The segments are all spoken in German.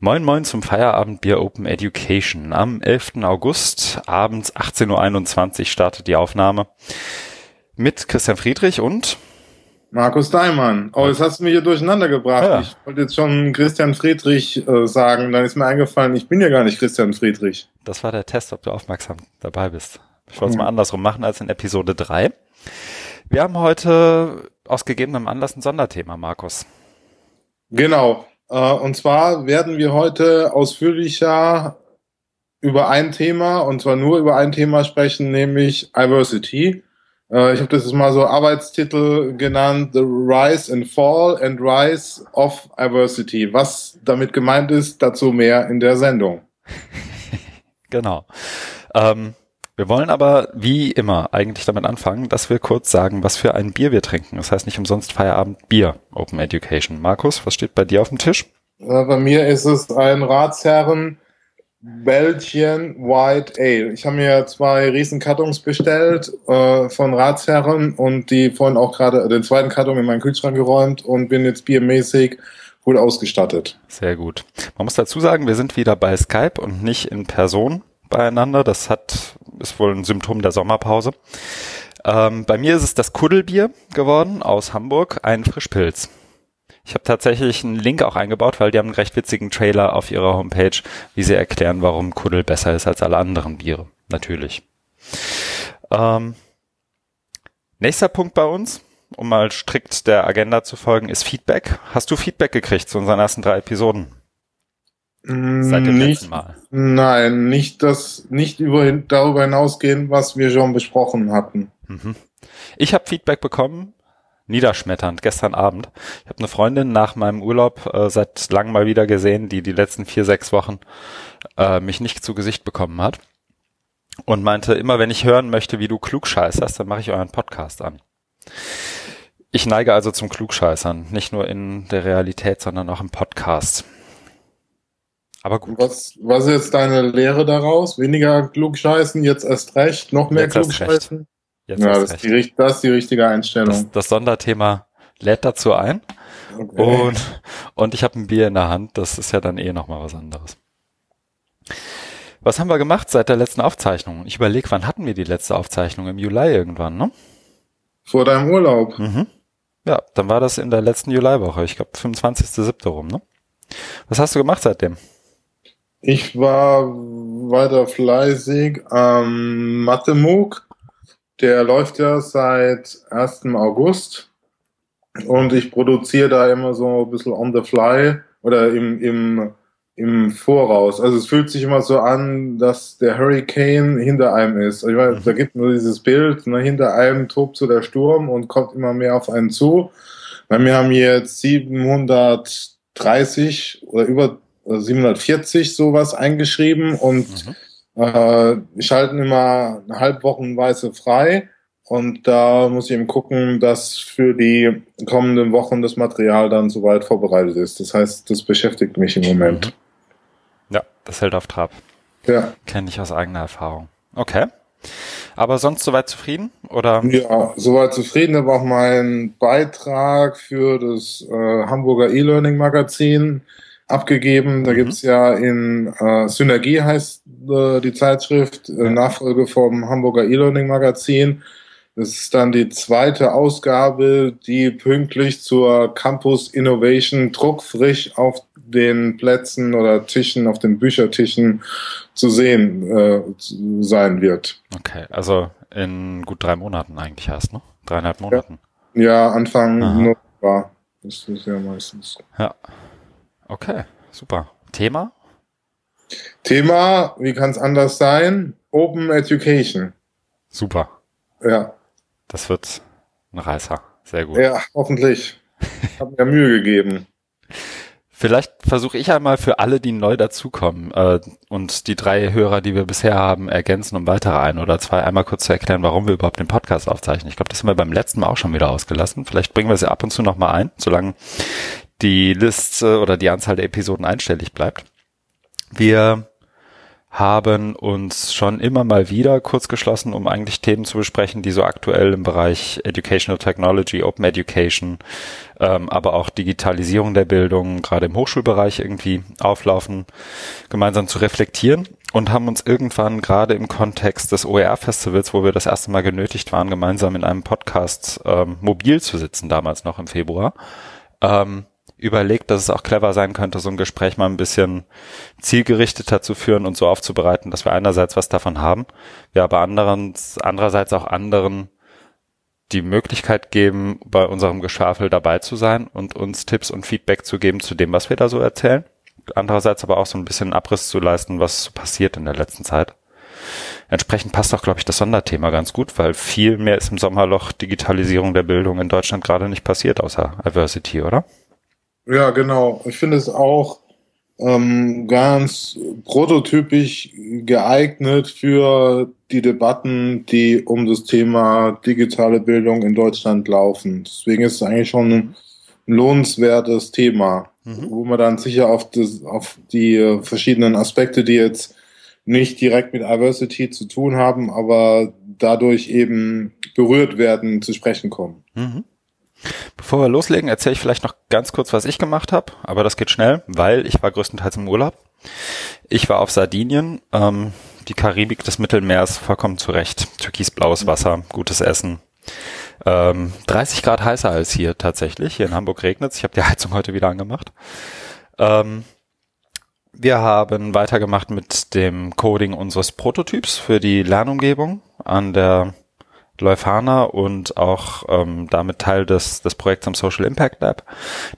Moin Moin zum Feierabendbier Open Education. Am 11. August abends 18.21 Uhr startet die Aufnahme mit Christian Friedrich und Markus Daimann. Oh, jetzt hast du mich hier durcheinander gebracht. Ja. Ich wollte jetzt schon Christian Friedrich äh, sagen. Dann ist mir eingefallen, ich bin ja gar nicht Christian Friedrich. Das war der Test, ob du aufmerksam dabei bist. Ich wollte es mal andersrum machen als in Episode 3. Wir haben heute aus gegebenem Anlass ein Sonderthema, Markus. Genau. Äh, und zwar werden wir heute ausführlicher über ein Thema, und zwar nur über ein Thema sprechen, nämlich Diversity. Äh, ich habe das jetzt mal so Arbeitstitel genannt, The Rise and Fall and Rise of Diversity. Was damit gemeint ist, dazu mehr in der Sendung. genau. Ähm, wir wollen aber wie immer eigentlich damit anfangen, dass wir kurz sagen, was für ein Bier wir trinken. Das heißt nicht umsonst Feierabend Bier, Open Education. Markus, was steht bei dir auf dem Tisch? Äh, bei mir ist es ein Ratsherren Belgian White Ale. Ich habe mir zwei riesen Kartons bestellt äh, von Ratsherren und die vorhin auch gerade den zweiten Karton in meinen Kühlschrank geräumt und bin jetzt biermäßig gut ausgestattet. Sehr gut. Man muss dazu sagen, wir sind wieder bei Skype und nicht in Person beieinander. Das hat, ist wohl ein Symptom der Sommerpause. Ähm, bei mir ist es das Kuddelbier geworden aus Hamburg, ein Frischpilz. Ich habe tatsächlich einen Link auch eingebaut, weil die haben einen recht witzigen Trailer auf ihrer Homepage, wie sie erklären, warum Kuddel besser ist als alle anderen Biere. Natürlich. Ähm, nächster Punkt bei uns, um mal strikt der Agenda zu folgen, ist Feedback. Hast du Feedback gekriegt zu unseren ersten drei Episoden? Seit dem nicht, letzten Mal. Nein, nicht das, nicht über, darüber hinausgehen, was wir schon besprochen hatten. Mhm. Ich habe Feedback bekommen, niederschmetternd, gestern Abend. Ich habe eine Freundin nach meinem Urlaub äh, seit langem mal wieder gesehen, die die letzten vier, sechs Wochen äh, mich nicht zu Gesicht bekommen hat. Und meinte, immer wenn ich hören möchte, wie du klugscheißerst, dann mache ich euren Podcast an. Ich neige also zum Klugscheißern, nicht nur in der Realität, sondern auch im Podcast. Aber gut. Was, was ist jetzt deine Lehre daraus? Weniger klugscheißen, jetzt erst recht, noch mehr jetzt klugscheißen? Jetzt ja, das ist, die, das ist, die, richtige Einstellung. Das, das Sonderthema lädt dazu ein. Okay. Und, und ich habe ein Bier in der Hand, das ist ja dann eh nochmal was anderes. Was haben wir gemacht seit der letzten Aufzeichnung? Ich überlege, wann hatten wir die letzte Aufzeichnung? Im Juli irgendwann, ne? Vor deinem Urlaub. Mhm. Ja, dann war das in der letzten Juliwoche. Ich glaube 25.07. rum, ne? Was hast du gemacht seitdem? Ich war weiter fleißig am Mathe-MOOC. Der läuft ja seit 1. August. Und ich produziere da immer so ein bisschen on the fly oder im, im, im Voraus. Also es fühlt sich immer so an, dass der Hurricane hinter einem ist. Ich weiß, da gibt nur dieses Bild, ne, hinter einem tobt so der Sturm und kommt immer mehr auf einen zu. Weil wir haben jetzt 730 oder über 740 sowas eingeschrieben und mhm. äh, schalten immer halbwochenweise frei. Und da muss ich eben gucken, dass für die kommenden Wochen das Material dann soweit vorbereitet ist. Das heißt, das beschäftigt mich im Moment. Mhm. Ja, das hält auf Trab. Ja. Kenne ich aus eigener Erfahrung. Okay. Aber sonst soweit zufrieden? Oder? Ja, soweit zufrieden. Aber auch mein Beitrag für das äh, Hamburger E-Learning Magazin abgegeben. Da mhm. gibt's ja in äh, Synergie heißt äh, die Zeitschrift, äh, Nachfolge vom Hamburger E-Learning Magazin. Das ist dann die zweite Ausgabe, die pünktlich zur Campus Innovation druckfrisch auf den Plätzen oder Tischen, auf den Büchertischen zu sehen äh, sein wird. Okay, also in gut drei Monaten eigentlich erst, ne? Dreieinhalb Monaten. Ja, ja Anfang November. Das ist ja meistens. Ja. Okay, super. Thema? Thema, wie kann es anders sein? Open Education. Super. Ja. Das wird ein Reißer. Sehr gut. Ja, hoffentlich. Ich habe mir Mühe gegeben. Vielleicht versuche ich einmal für alle, die neu dazukommen äh, und die drei Hörer, die wir bisher haben, ergänzen um weitere ein oder zwei, einmal kurz zu erklären, warum wir überhaupt den Podcast aufzeichnen. Ich glaube, das haben wir beim letzten Mal auch schon wieder ausgelassen. Vielleicht bringen wir sie ab und zu nochmal ein, solange die Liste oder die Anzahl der Episoden einstellig bleibt. Wir haben uns schon immer mal wieder kurz geschlossen, um eigentlich Themen zu besprechen, die so aktuell im Bereich Educational Technology, Open Education, ähm, aber auch Digitalisierung der Bildung, gerade im Hochschulbereich irgendwie auflaufen, gemeinsam zu reflektieren und haben uns irgendwann gerade im Kontext des OER-Festivals, wo wir das erste Mal genötigt waren, gemeinsam in einem Podcast ähm, mobil zu sitzen, damals noch im Februar, ähm, überlegt, dass es auch clever sein könnte, so ein Gespräch mal ein bisschen zielgerichteter zu führen und so aufzubereiten, dass wir einerseits was davon haben, wir aber andererseits auch anderen die Möglichkeit geben, bei unserem Geschwafel dabei zu sein und uns Tipps und Feedback zu geben zu dem, was wir da so erzählen. Andererseits aber auch so ein bisschen Abriss zu leisten, was passiert in der letzten Zeit. Entsprechend passt auch, glaube ich, das Sonderthema ganz gut, weil viel mehr ist im Sommerloch Digitalisierung der Bildung in Deutschland gerade nicht passiert, außer Adversity, oder? Ja, genau. Ich finde es auch ähm, ganz prototypisch geeignet für die Debatten, die um das Thema digitale Bildung in Deutschland laufen. Deswegen ist es eigentlich schon ein lohnenswertes Thema, mhm. wo man dann sicher auf, das, auf die verschiedenen Aspekte, die jetzt nicht direkt mit Diversity zu tun haben, aber dadurch eben berührt werden, zu sprechen kommen. Mhm. Bevor wir loslegen, erzähle ich vielleicht noch ganz kurz, was ich gemacht habe, aber das geht schnell, weil ich war größtenteils im Urlaub. Ich war auf Sardinien, ähm, die Karibik des Mittelmeers, vollkommen zurecht. Türkisblaues Wasser, gutes Essen. Ähm, 30 Grad heißer als hier tatsächlich. Hier in Hamburg regnet. Ich habe die Heizung heute wieder angemacht. Ähm, wir haben weitergemacht mit dem Coding unseres Prototyps für die Lernumgebung an der Leuphana und auch ähm, damit Teil des, des Projekts am Social Impact Lab.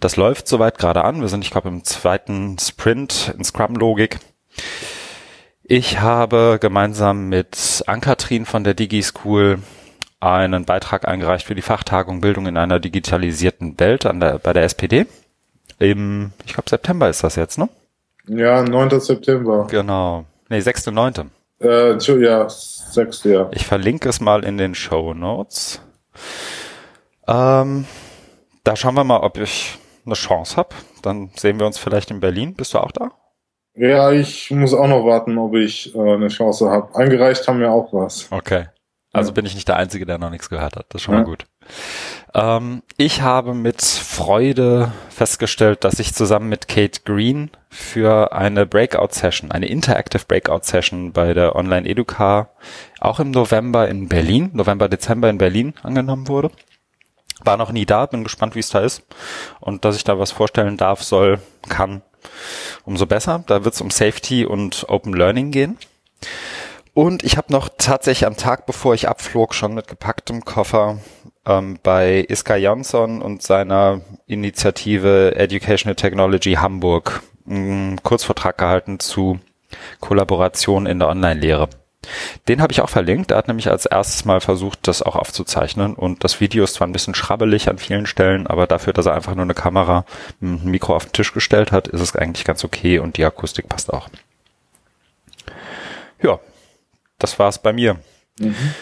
Das läuft soweit gerade an. Wir sind, ich glaube, im zweiten Sprint in Scrum-Logik. Ich habe gemeinsam mit Ankatrin von der Digi School einen Beitrag eingereicht für die Fachtagung Bildung in einer digitalisierten Welt an der, bei der SPD. Im, ich glaube, September ist das jetzt, ne? Ja, 9. September. Genau. Nee, 6.9. Äh, ja, sagst du ja. Ich verlinke es mal in den Show Notes. Ähm, da schauen wir mal, ob ich eine Chance habe. Dann sehen wir uns vielleicht in Berlin. Bist du auch da? Ja, ich muss auch noch warten, ob ich äh, eine Chance habe. Eingereicht haben wir auch was. Okay. Also ja. bin ich nicht der Einzige, der noch nichts gehört hat. Das ist schon ja. mal gut. Ähm, ich habe mit Freude festgestellt, dass ich zusammen mit Kate Green für eine Breakout-Session, eine Interactive Breakout-Session bei der Online Educar auch im November in Berlin, November, Dezember in Berlin angenommen wurde. War noch nie da, bin gespannt, wie es da ist. Und dass ich da was vorstellen darf, soll, kann, umso besser. Da wird es um Safety und Open Learning gehen. Und ich habe noch tatsächlich am Tag, bevor ich abflog, schon mit gepacktem Koffer ähm, bei Iska Jansson und seiner Initiative Educational Technology Hamburg einen Kurzvortrag gehalten zu Kollaboration in der Online-Lehre. Den habe ich auch verlinkt. Er hat nämlich als erstes mal versucht, das auch aufzuzeichnen. Und das Video ist zwar ein bisschen schrabbelig an vielen Stellen, aber dafür, dass er einfach nur eine Kamera, ein Mikro auf den Tisch gestellt hat, ist es eigentlich ganz okay und die Akustik passt auch. Ja, das war's bei mir. Mhm.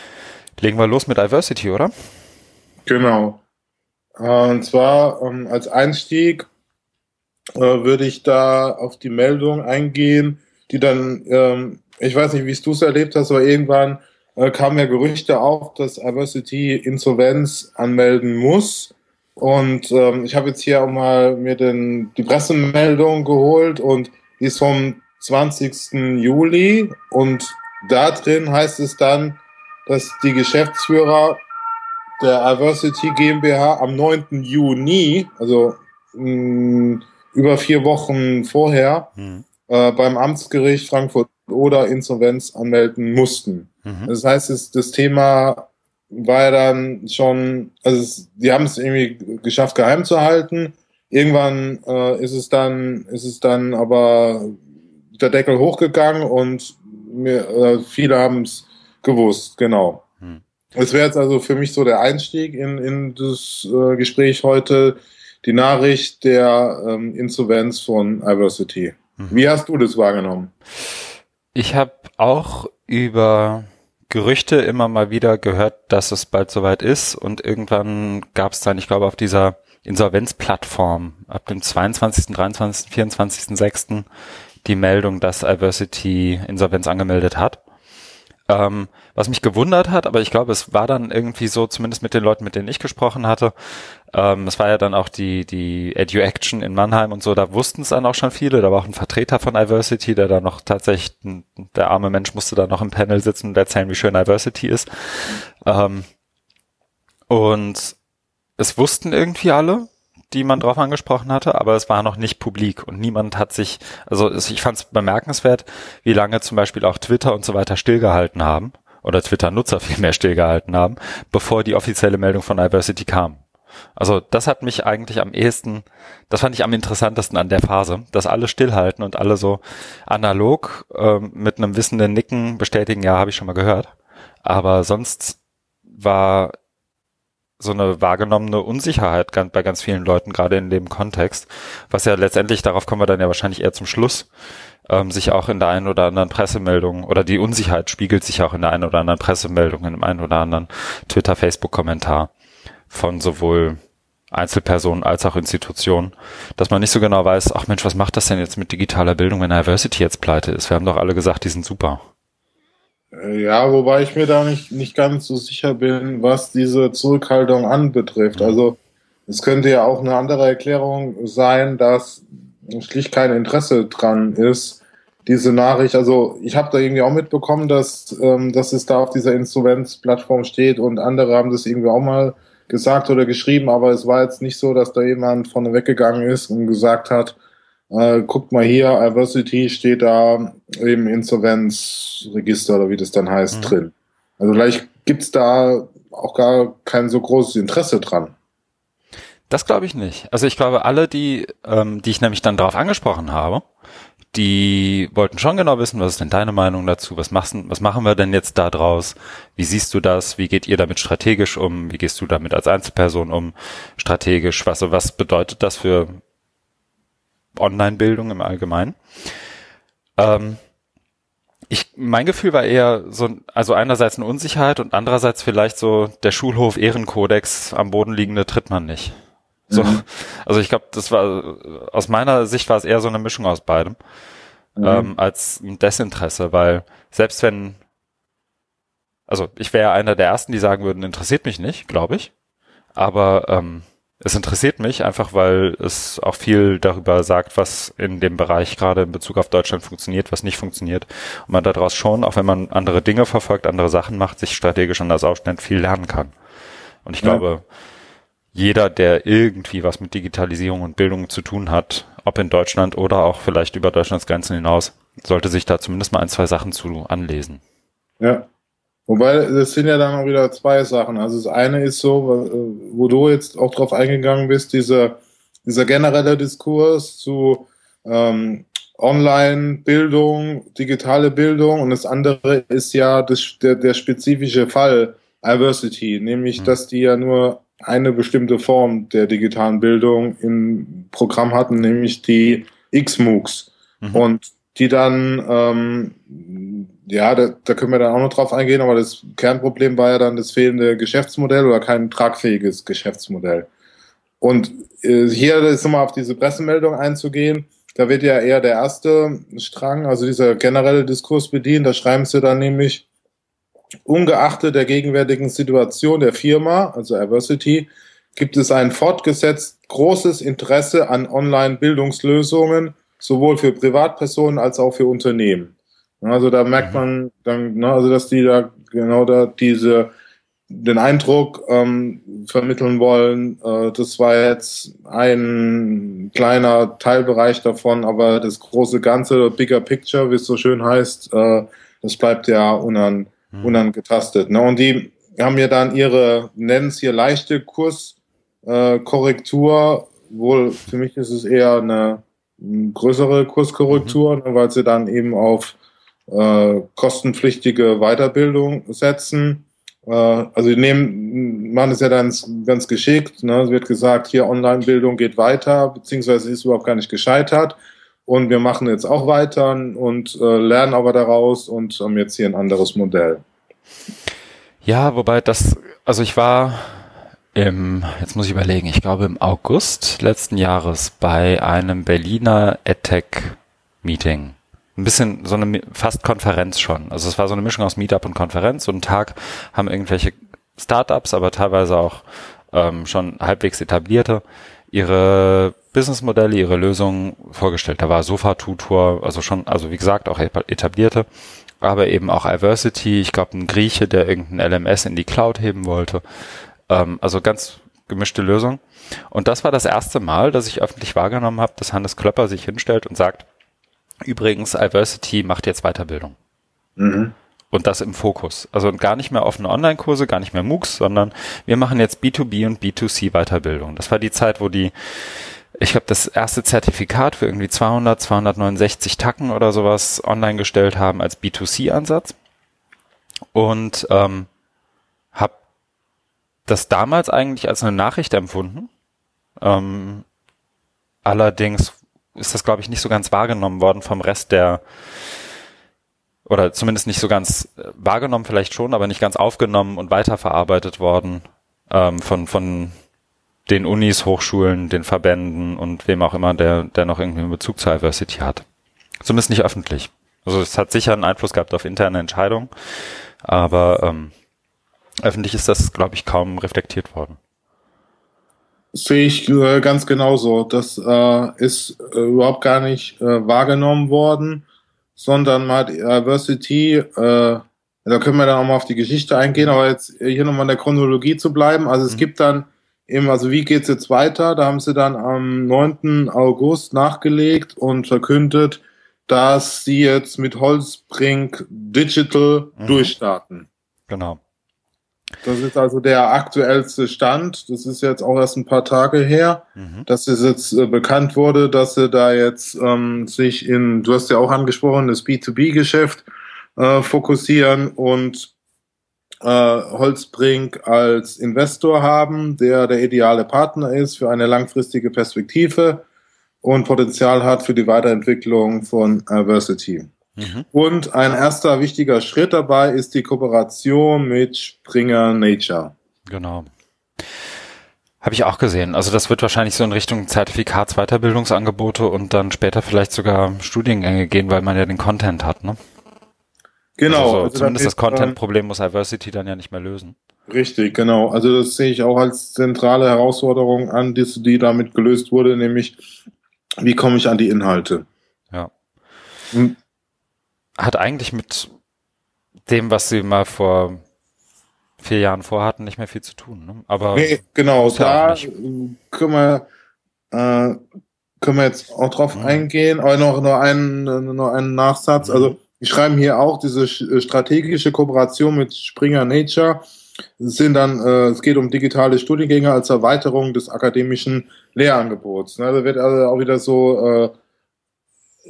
Legen wir los mit Diversity, oder? Genau. Und zwar ähm, als Einstieg äh, würde ich da auf die Meldung eingehen, die dann, ähm, ich weiß nicht, wie du es erlebt hast, aber irgendwann äh, kamen ja Gerüchte auf, dass Diversity Insolvenz anmelden muss. Und ähm, ich habe jetzt hier auch mal mir den, die Pressemeldung geholt und die ist vom 20. Juli und da drin heißt es dann, dass die Geschäftsführer der Diversity GmbH am 9. Juni, also mh, mm, über vier Wochen vorher, mhm. äh, beim Amtsgericht Frankfurt oder Insolvenz anmelden mussten. Mhm. Das heißt, es, das Thema war ja dann schon, also es, die haben es irgendwie geschafft, geheim zu halten. Irgendwann äh, ist es dann, ist es dann aber der Deckel hochgegangen und mir, äh, viele haben es gewusst, genau. Das wäre jetzt also für mich so der Einstieg in, in das äh, Gespräch heute, die Nachricht der ähm, Insolvenz von Iversity. Mhm. Wie hast du das wahrgenommen? Ich habe auch über Gerüchte immer mal wieder gehört, dass es bald soweit ist und irgendwann gab es dann, ich glaube, auf dieser Insolvenzplattform ab dem 22., 23., 24., 6. die Meldung, dass Iversity Insolvenz angemeldet hat. Ähm, was mich gewundert hat, aber ich glaube, es war dann irgendwie so, zumindest mit den Leuten, mit denen ich gesprochen hatte, ähm, es war ja dann auch die, die Edu-Action in Mannheim und so, da wussten es dann auch schon viele, da war auch ein Vertreter von Iversity, der da noch tatsächlich, der arme Mensch musste da noch im Panel sitzen und erzählen, wie schön Iversity ist. Ähm, und es wussten irgendwie alle, die man drauf angesprochen hatte, aber es war noch nicht publik und niemand hat sich, also ich fand es bemerkenswert, wie lange zum Beispiel auch Twitter und so weiter stillgehalten haben oder Twitter-Nutzer vielmehr stillgehalten haben, bevor die offizielle Meldung von Iversity kam. Also das hat mich eigentlich am ehesten, das fand ich am interessantesten an der Phase, dass alle stillhalten und alle so analog äh, mit einem wissenden Nicken bestätigen, ja, habe ich schon mal gehört. Aber sonst war so eine wahrgenommene Unsicherheit bei ganz vielen Leuten, gerade in dem Kontext, was ja letztendlich, darauf kommen wir dann ja wahrscheinlich eher zum Schluss, ähm, sich auch in der einen oder anderen Pressemeldung oder die Unsicherheit spiegelt sich auch in der einen oder anderen Pressemeldung, in dem einen oder anderen Twitter, Facebook-Kommentar von sowohl Einzelpersonen als auch Institutionen, dass man nicht so genau weiß, ach Mensch, was macht das denn jetzt mit digitaler Bildung, wenn Diversity jetzt pleite ist? Wir haben doch alle gesagt, die sind super. Äh, ja, wobei ich mir da nicht, nicht ganz so sicher bin, was diese Zurückhaltung anbetrifft. Also es könnte ja auch eine andere Erklärung sein, dass schlicht kein Interesse dran ist, diese Nachricht. Also ich habe da irgendwie auch mitbekommen, dass, ähm, dass es da auf dieser Insolvenzplattform steht und andere haben das irgendwie auch mal gesagt oder geschrieben, aber es war jetzt nicht so, dass da jemand vorne weggegangen ist und gesagt hat, äh, guckt mal hier, Diversity steht da im Insolvenzregister oder wie das dann heißt mhm. drin. Also vielleicht gibt's da auch gar kein so großes Interesse dran. Das glaube ich nicht. Also ich glaube, alle, die, ähm, die ich nämlich dann darauf angesprochen habe, die wollten schon genau wissen, was ist denn deine Meinung dazu? Was machst, was machen wir denn jetzt da draus? Wie siehst du das? Wie geht ihr damit strategisch um? Wie gehst du damit als Einzelperson um? Strategisch? Was, was bedeutet das für Online-Bildung im Allgemeinen. Ähm, ich, mein Gefühl war eher so, also einerseits eine Unsicherheit und andererseits vielleicht so der Schulhof Ehrenkodex am Boden liegende tritt man nicht. So, mhm. also ich glaube, das war aus meiner Sicht war es eher so eine Mischung aus beidem mhm. ähm, als ein Desinteresse, weil selbst wenn, also ich wäre einer der ersten, die sagen würden, interessiert mich nicht, glaube ich, aber ähm, es interessiert mich einfach, weil es auch viel darüber sagt, was in dem Bereich gerade in Bezug auf Deutschland funktioniert, was nicht funktioniert. Und man daraus schon, auch wenn man andere Dinge verfolgt, andere Sachen macht, sich strategisch anders aufstellt, viel lernen kann. Und ich ja. glaube, jeder, der irgendwie was mit Digitalisierung und Bildung zu tun hat, ob in Deutschland oder auch vielleicht über Deutschlands Grenzen hinaus, sollte sich da zumindest mal ein, zwei Sachen zu anlesen. Ja, Wobei, das sind ja dann auch wieder zwei Sachen. Also das eine ist so, wo du jetzt auch drauf eingegangen bist, dieser, dieser generelle Diskurs zu ähm, Online-Bildung, digitale Bildung und das andere ist ja das, der, der spezifische Fall Diversity, nämlich, mhm. dass die ja nur eine bestimmte Form der digitalen Bildung im Programm hatten, nämlich die XMOOCs. Mhm. Und die dann ähm, ja, da, da können wir dann auch noch drauf eingehen, aber das Kernproblem war ja dann das fehlende Geschäftsmodell oder kein tragfähiges Geschäftsmodell. Und äh, hier ist nochmal auf diese Pressemeldung einzugehen, da wird ja eher der erste Strang, also dieser generelle Diskurs bedient. Da schreiben sie dann nämlich, ungeachtet der gegenwärtigen Situation der Firma, also Adversity, gibt es ein fortgesetzt großes Interesse an Online-Bildungslösungen, sowohl für Privatpersonen als auch für Unternehmen. Also da merkt mhm. man dann, ne, also dass die da genau da diese den Eindruck ähm, vermitteln wollen, äh, das war jetzt ein kleiner Teilbereich davon, aber das große Ganze, Bigger Picture, wie es so schön heißt, äh, das bleibt ja unan, mhm. unangetastet. Ne? Und die haben ja dann ihre, nennen es hier leichte Kurskorrektur, äh, wohl für mich ist es eher eine größere Kurskorrektur, mhm. ne, weil sie dann eben auf äh, kostenpflichtige Weiterbildung setzen. Äh, also die nehmen, machen es ja dann ganz geschickt. Ne? Es wird gesagt, hier Online-Bildung geht weiter, beziehungsweise ist überhaupt gar nicht gescheitert. Und wir machen jetzt auch weiter und äh, lernen aber daraus und haben jetzt hier ein anderes Modell. Ja, wobei das, also ich war im, jetzt muss ich überlegen, ich glaube im August letzten Jahres bei einem Berliner EdTech Meeting. Ein bisschen so eine fast Konferenz schon. Also es war so eine Mischung aus Meetup und Konferenz. So einen Tag haben irgendwelche Startups, aber teilweise auch ähm, schon halbwegs etablierte, ihre Businessmodelle, ihre Lösungen vorgestellt. Da war Sofa-Tutor, also schon, also wie gesagt, auch etablierte, aber eben auch Iversity, ich glaube ein Grieche, der irgendein LMS in die Cloud heben wollte. Ähm, also ganz gemischte Lösung. Und das war das erste Mal, dass ich öffentlich wahrgenommen habe, dass Hannes Klöpper sich hinstellt und sagt, übrigens, Iversity macht jetzt Weiterbildung. Mhm. Und das im Fokus. Also gar nicht mehr offene Online-Kurse, gar nicht mehr MOOCs, sondern wir machen jetzt B2B und B2C Weiterbildung. Das war die Zeit, wo die, ich glaube, das erste Zertifikat für irgendwie 200, 269 Tacken oder sowas online gestellt haben als B2C-Ansatz. Und ähm, habe das damals eigentlich als eine Nachricht empfunden. Ähm, allerdings ist das, glaube ich, nicht so ganz wahrgenommen worden vom Rest der oder zumindest nicht so ganz äh, wahrgenommen, vielleicht schon, aber nicht ganz aufgenommen und weiterverarbeitet worden ähm, von, von den Unis, Hochschulen, den Verbänden und wem auch immer, der, der noch irgendwie einen Bezug zur Diversity hat. Zumindest nicht öffentlich. Also es hat sicher einen Einfluss gehabt auf interne Entscheidungen, aber ähm, öffentlich ist das, glaube ich, kaum reflektiert worden. Sehe ich äh, ganz genauso. Das äh, ist äh, überhaupt gar nicht äh, wahrgenommen worden sondern mal Diversity, äh, da können wir dann auch mal auf die Geschichte eingehen, aber jetzt hier nochmal in der Chronologie zu bleiben. Also es mhm. gibt dann eben, also wie geht's jetzt weiter? Da haben sie dann am 9. August nachgelegt und verkündet, dass sie jetzt mit Holzbrink Digital mhm. durchstarten. Genau. Das ist also der aktuellste Stand. Das ist jetzt auch erst ein paar Tage her, mhm. dass es jetzt äh, bekannt wurde, dass sie da jetzt ähm, sich in, du hast ja auch angesprochen, das B2B-Geschäft äh, fokussieren und äh, Holzbrink als Investor haben, der der ideale Partner ist für eine langfristige Perspektive und Potenzial hat für die Weiterentwicklung von Diversity. Mhm. Und ein erster wichtiger Schritt dabei ist die Kooperation mit Springer Nature. Genau. Habe ich auch gesehen. Also das wird wahrscheinlich so in Richtung Zertifikatsweiterbildungsangebote und dann später vielleicht sogar Studiengänge gehen, weil man ja den Content hat, ne? Genau. Also so, also zumindest das Content-Problem muss Diversity dann ja nicht mehr lösen. Richtig, genau. Also das sehe ich auch als zentrale Herausforderung an, die, die damit gelöst wurde, nämlich wie komme ich an die Inhalte? Ja. Hm hat eigentlich mit dem, was sie mal vor vier Jahren vorhatten, nicht mehr viel zu tun. Ne? Aber nee, genau, da können wir, äh, können wir jetzt auch drauf mhm. eingehen. Aber noch nur einen, nur einen Nachsatz. Mhm. Also wir schreiben hier auch diese äh, strategische Kooperation mit Springer Nature. Es sind dann, äh, es geht um digitale Studiengänge als Erweiterung des akademischen Lehrangebots. Ne? Da wird also auch wieder so äh,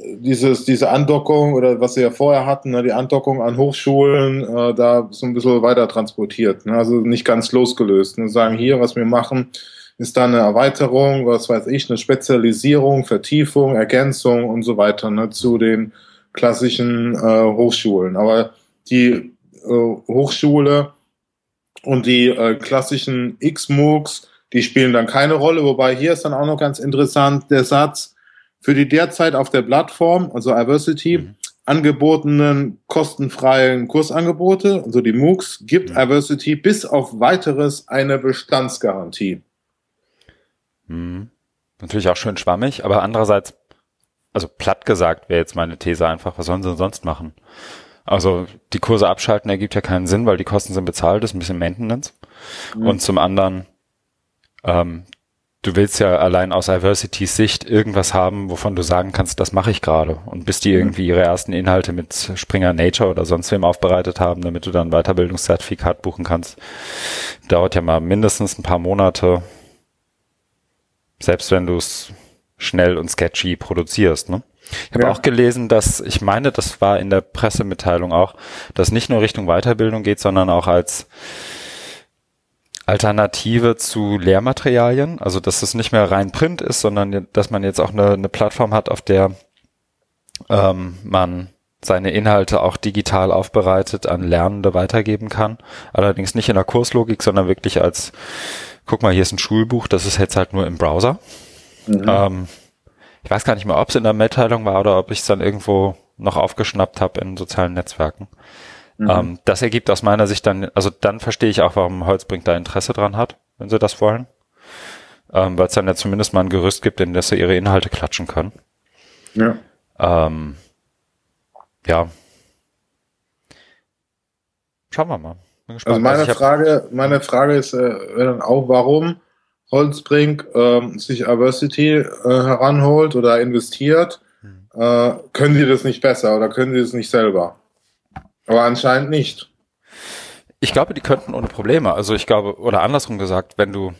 dieses, diese Andockung oder was sie ja vorher hatten, ne, die Andockung an Hochschulen, äh, da so ein bisschen weiter transportiert. Ne, also nicht ganz losgelöst. Ne, sagen hier, was wir machen, ist da eine Erweiterung, was weiß ich, eine Spezialisierung, Vertiefung, Ergänzung und so weiter ne, zu den klassischen äh, Hochschulen. Aber die äh, Hochschule und die äh, klassischen X-MOOCs, die spielen dann keine Rolle. Wobei hier ist dann auch noch ganz interessant der Satz, für die derzeit auf der Plattform, also Iversity, mhm. angebotenen kostenfreien Kursangebote, also die MOOCs, gibt mhm. Iversity bis auf weiteres eine Bestandsgarantie. Mhm. Natürlich auch schön schwammig, aber andererseits, also platt gesagt wäre jetzt meine These einfach, was sollen sie denn sonst machen? Also die Kurse abschalten ergibt ja keinen Sinn, weil die Kosten sind bezahlt, ist ein bisschen Maintenance. Mhm. Und zum anderen, ähm, du willst ja allein aus Diversitys Sicht irgendwas haben, wovon du sagen kannst, das mache ich gerade. Und bis die mhm. irgendwie ihre ersten Inhalte mit Springer Nature oder sonst wem aufbereitet haben, damit du dann ein Weiterbildungszertifikat buchen kannst, dauert ja mal mindestens ein paar Monate, selbst wenn du es schnell und sketchy produzierst. Ne? Ich habe ja. auch gelesen, dass, ich meine, das war in der Pressemitteilung auch, dass nicht nur Richtung Weiterbildung geht, sondern auch als Alternative zu Lehrmaterialien, also dass es nicht mehr rein Print ist, sondern dass man jetzt auch eine, eine Plattform hat, auf der ähm, man seine Inhalte auch digital aufbereitet an Lernende weitergeben kann. Allerdings nicht in der Kurslogik, sondern wirklich als, guck mal, hier ist ein Schulbuch, das ist jetzt halt nur im Browser. Mhm. Ähm, Ich weiß gar nicht mehr, ob es in der Mitteilung war oder ob ich es dann irgendwo noch aufgeschnappt habe in sozialen Netzwerken. Mhm. Ähm, das ergibt aus meiner Sicht dann, also dann verstehe ich auch, warum Holzbrink da Interesse dran hat, wenn sie das wollen. Ähm, Weil es dann ja zumindest mal ein Gerüst gibt, in das sie ihre Inhalte klatschen können. Ja. Ähm, ja. Schauen wir mal. Also meine also Frage, meine Frage ist äh, dann auch, warum Holzbrink ähm, sich Aversity äh, heranholt oder investiert. Hm. Äh, können die das nicht besser oder können die das nicht selber? Aber anscheinend nicht. Ich glaube, die könnten ohne Probleme. Also ich glaube, oder andersrum gesagt, wenn du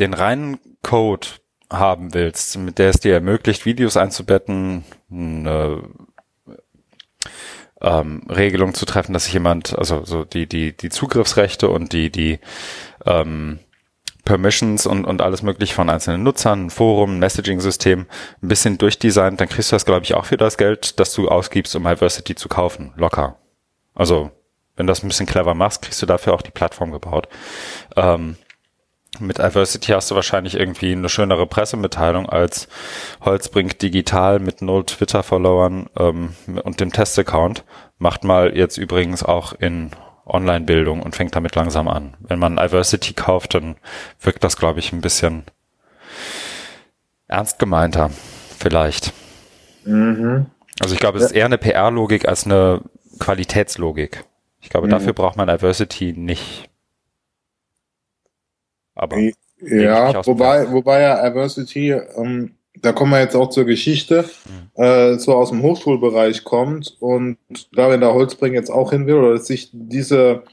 den reinen Code haben willst, mit der es dir ermöglicht, Videos einzubetten, eine ähm, Regelung zu treffen, dass sich jemand, also so die, die, die Zugriffsrechte und die, die ähm, Permissions und, und alles mögliche von einzelnen Nutzern, Forum, Messaging-System ein bisschen durchdesignt, dann kriegst du das, glaube ich, auch für das Geld, das du ausgibst, um Diversity zu kaufen. Locker. Also, wenn du das ein bisschen clever machst, kriegst du dafür auch die Plattform gebaut. Ähm, mit Diversity hast du wahrscheinlich irgendwie eine schönere Pressemitteilung als Holzbrink Digital mit null Twitter-Followern ähm, und dem Test-Account. Macht mal jetzt übrigens auch in Online-Bildung und fängt damit langsam an. Wenn man Diversity kauft, dann wirkt das, glaube ich, ein bisschen ernst gemeinter, vielleicht. Mhm. Also ich glaube, es ist eher eine PR-Logik als eine Qualitätslogik. Ich glaube, mhm. dafür braucht man Diversity nicht. Aber ja, wobei, wobei ja Diversity, ähm, da kommen wir jetzt auch zur Geschichte, mhm. äh, so aus dem Hochschulbereich kommt und da, wenn der Holzbring jetzt auch hin will oder sich diese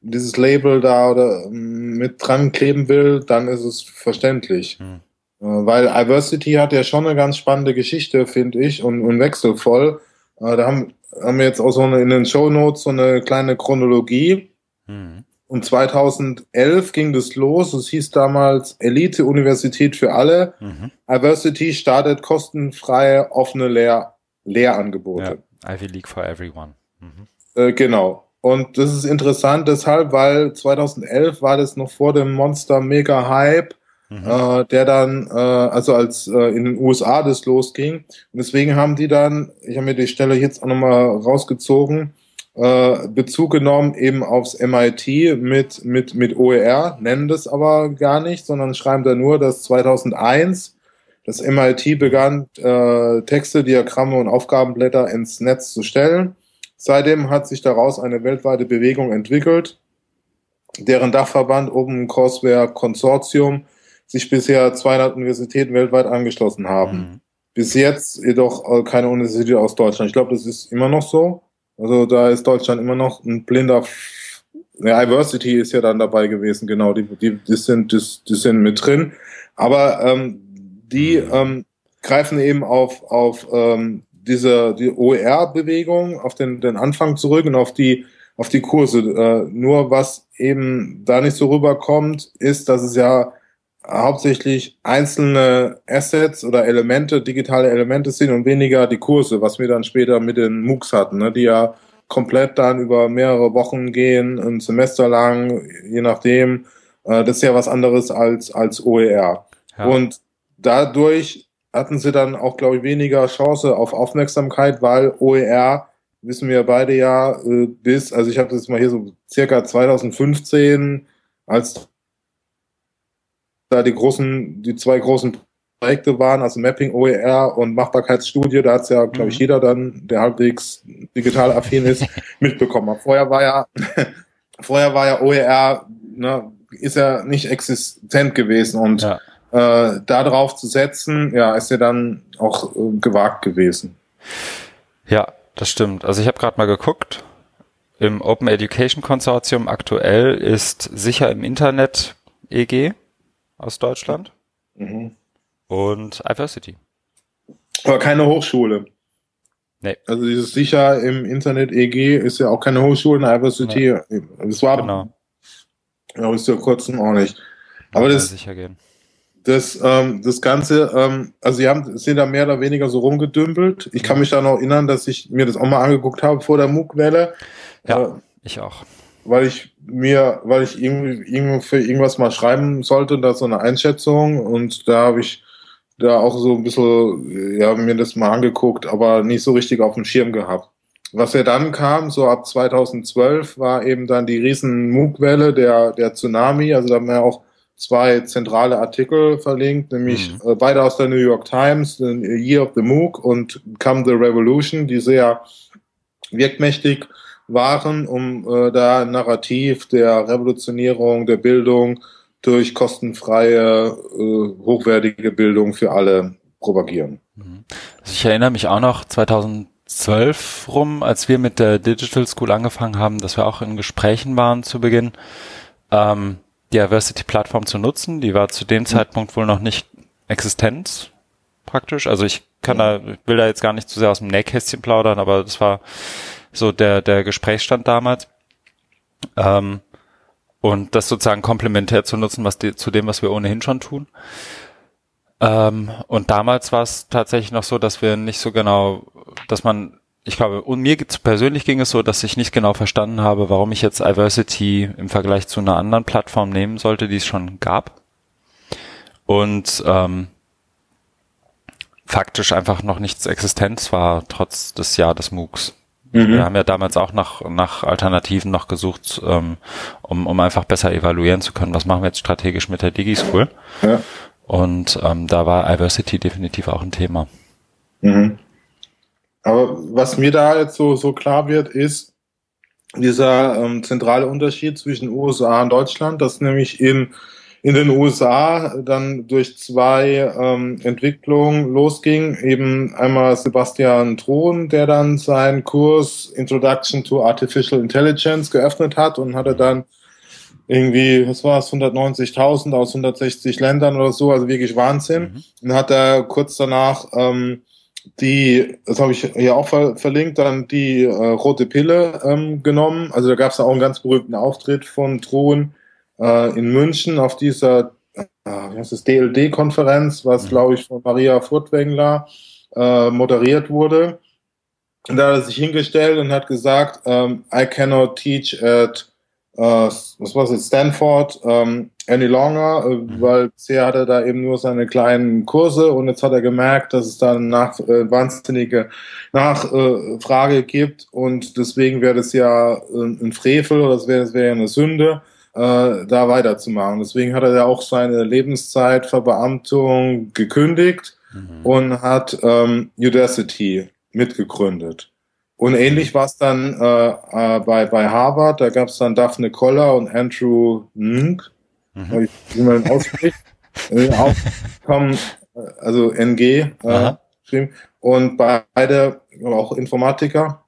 dieses Label da oder ähm, mit dran kleben will, dann ist es verständlich. Mhm. Äh, weil Diversity hat ja schon eine ganz spannende Geschichte, finde ich, und, und wechselvoll. Äh, da haben, haben wir jetzt auch so eine, in den Show Notes so eine kleine Chronologie. Mhm. Und 2011 ging das los. Es hieß damals Elite Universität für alle. Mhm. Diversity startet kostenfreie offene Lehr Lehrangebote. Ja, Ivy League for everyone. Mhm. Äh, genau. Und das ist interessant deshalb, weil 2011 war das noch vor dem Monster Mega Hype, mhm. äh, der dann, äh, also als äh, in den USA das losging. Und deswegen haben die dann, ich habe mir die Stelle jetzt auch nochmal rausgezogen, äh, Bezug genommen eben aufs MIT mit, mit, mit OER, nennen das aber gar nicht, sondern schreiben da nur, dass 2001 das MIT begann, äh, Texte, Diagramme und Aufgabenblätter ins Netz zu stellen. Seitdem hat sich daraus eine weltweite Bewegung entwickelt, deren Dachverband Open Courseware Consortium sich bisher 200 Universitäten weltweit angeschlossen haben. Mhm. Bis jetzt jedoch äh, keine Universität aus Deutschland. Ich glaube, das ist immer noch so. Also da ist Deutschland immer noch ein blinder. Ja, Diversity ist ja dann dabei gewesen, genau. Die, die, die sind, die, die sind mit drin. Aber ähm, die mhm. ähm, greifen eben auf auf ähm, diese die OER-Bewegung, auf den den Anfang zurück und auf die auf die Kurse. Äh, nur was eben da nicht so rüberkommt, ist, dass es ja hauptsächlich einzelne Assets oder Elemente, digitale Elemente sind und weniger die Kurse, was wir dann später mit den MOOCs hatten, ne, die ja komplett dann über mehrere Wochen gehen, ein Semester lang, je nachdem. Äh, das ist ja was anderes als, als OER. Ja. Und dadurch hatten sie dann auch, glaube ich, weniger Chance auf Aufmerksamkeit, weil OER, wissen wir beide ja, äh, bis, also ich habe das mal hier so circa 2015 als da die großen, die zwei großen Projekte waren, also Mapping OER und Machbarkeitsstudie, da hat es ja, glaube ich, mhm. jeder dann, der halbwegs digital affin ist, mitbekommen. Vorher war ja, vorher war ja OER, ne, ist ja nicht existent gewesen und ja. äh, darauf zu setzen, ja, ist ja dann auch äh, gewagt gewesen. Ja, das stimmt. Also ich habe gerade mal geguckt. Im Open Education Consortium aktuell ist sicher im Internet EG aus Deutschland. Mhm. Und Diversity. Aber keine Hochschule. Nee. Also dieses sicher im Internet EG ist ja auch keine Hochschule, eine Diversity. Nee. Das war genau. Ja, ist ja kurzem auch nicht. Aber das, sicher gehen. das, ähm, das Ganze, ähm, also sie haben, sind da mehr oder weniger so rumgedümpelt. Ich kann mich da noch erinnern, dass ich mir das auch mal angeguckt habe vor der MOOC-Welle. Ja, äh, ich auch weil ich mir, weil ich irgendwie für irgendwas mal schreiben sollte, da so eine Einschätzung und da habe ich da auch so ein bisschen, ja, mir das mal angeguckt, aber nicht so richtig auf dem Schirm gehabt. Was ja dann kam, so ab 2012, war eben dann die riesen MOOC-Welle, der, der Tsunami. Also da haben wir auch zwei zentrale Artikel verlinkt, nämlich mhm. äh, beide aus der New York Times, The Year of the MOOC und Come the Revolution, die sehr wirkmächtig waren, um äh, da Narrativ der Revolutionierung, der Bildung durch kostenfreie, äh, hochwertige Bildung für alle propagieren. Mhm. Also ich erinnere mich auch noch 2012 rum, als wir mit der Digital School angefangen haben, dass wir auch in Gesprächen waren zu Beginn, ähm, die Diversity-Plattform zu nutzen. Die war zu dem mhm. Zeitpunkt wohl noch nicht existent, praktisch. Also ich kann da, will da jetzt gar nicht zu sehr aus dem Nähkästchen plaudern, aber das war so der, der Gesprächsstand damals. Ähm, und das sozusagen komplementär zu nutzen, was die, zu dem, was wir ohnehin schon tun. Ähm, und damals war es tatsächlich noch so, dass wir nicht so genau, dass man, ich glaube, und mir persönlich ging es so, dass ich nicht genau verstanden habe, warum ich jetzt Iversity im Vergleich zu einer anderen Plattform nehmen sollte, die es schon gab. Und ähm, faktisch einfach noch nichts Existenz war, trotz des Jahr des MOOCs. Mhm. Wir haben ja damals auch nach, nach Alternativen noch gesucht, ähm, um, um einfach besser evaluieren zu können, was machen wir jetzt strategisch mit der DigiSchool. Ja. Und ähm, da war Diversity definitiv auch ein Thema. Mhm. Aber was mir da jetzt so, so klar wird, ist dieser ähm, zentrale Unterschied zwischen USA und Deutschland, dass nämlich in in den USA dann durch zwei ähm, Entwicklungen losging. Eben einmal Sebastian Thron, der dann seinen Kurs Introduction to Artificial Intelligence geöffnet hat und hatte dann irgendwie, was war es, 190.000 aus 160 Ländern oder so, also wirklich Wahnsinn. Mhm. Und hat er kurz danach ähm, die, das habe ich hier auch ver verlinkt, dann die äh, rote Pille ähm, genommen. Also da gab es auch einen ganz berühmten Auftritt von Thron, äh, in München auf dieser äh, DLD-Konferenz, was mhm. glaube ich von Maria Furtwängler äh, moderiert wurde. Und da hat er sich hingestellt und hat gesagt, um, ähm, I cannot teach at uh, was war es, Stanford um, any longer, äh, mhm. weil bisher hat er da eben nur seine kleinen Kurse und jetzt hat er gemerkt, dass es da eine nach, äh, wahnsinnige Nachfrage äh, gibt und deswegen wäre das ja äh, ein Frevel oder das wäre das wäre ja eine Sünde äh, da weiterzumachen. Deswegen hat er ja auch seine Lebenszeitverbeamtung gekündigt mhm. und hat ähm, Udacity mitgegründet. Und ähnlich war es dann äh, äh, bei, bei Harvard, da gab es dann Daphne Koller und Andrew Ng, mhm. wie man ausspricht, äh, auch kommen, äh, also NG äh, geschrieben, und beide auch Informatiker,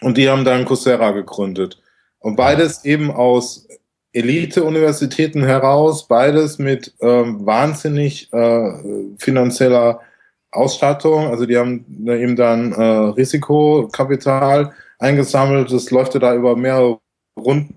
und die haben dann Coursera gegründet. Und beides eben aus Elite-Universitäten heraus, beides mit ähm, wahnsinnig äh, finanzieller Ausstattung. Also die haben eben dann äh, Risikokapital eingesammelt. Das läuft ja da über mehrere Runden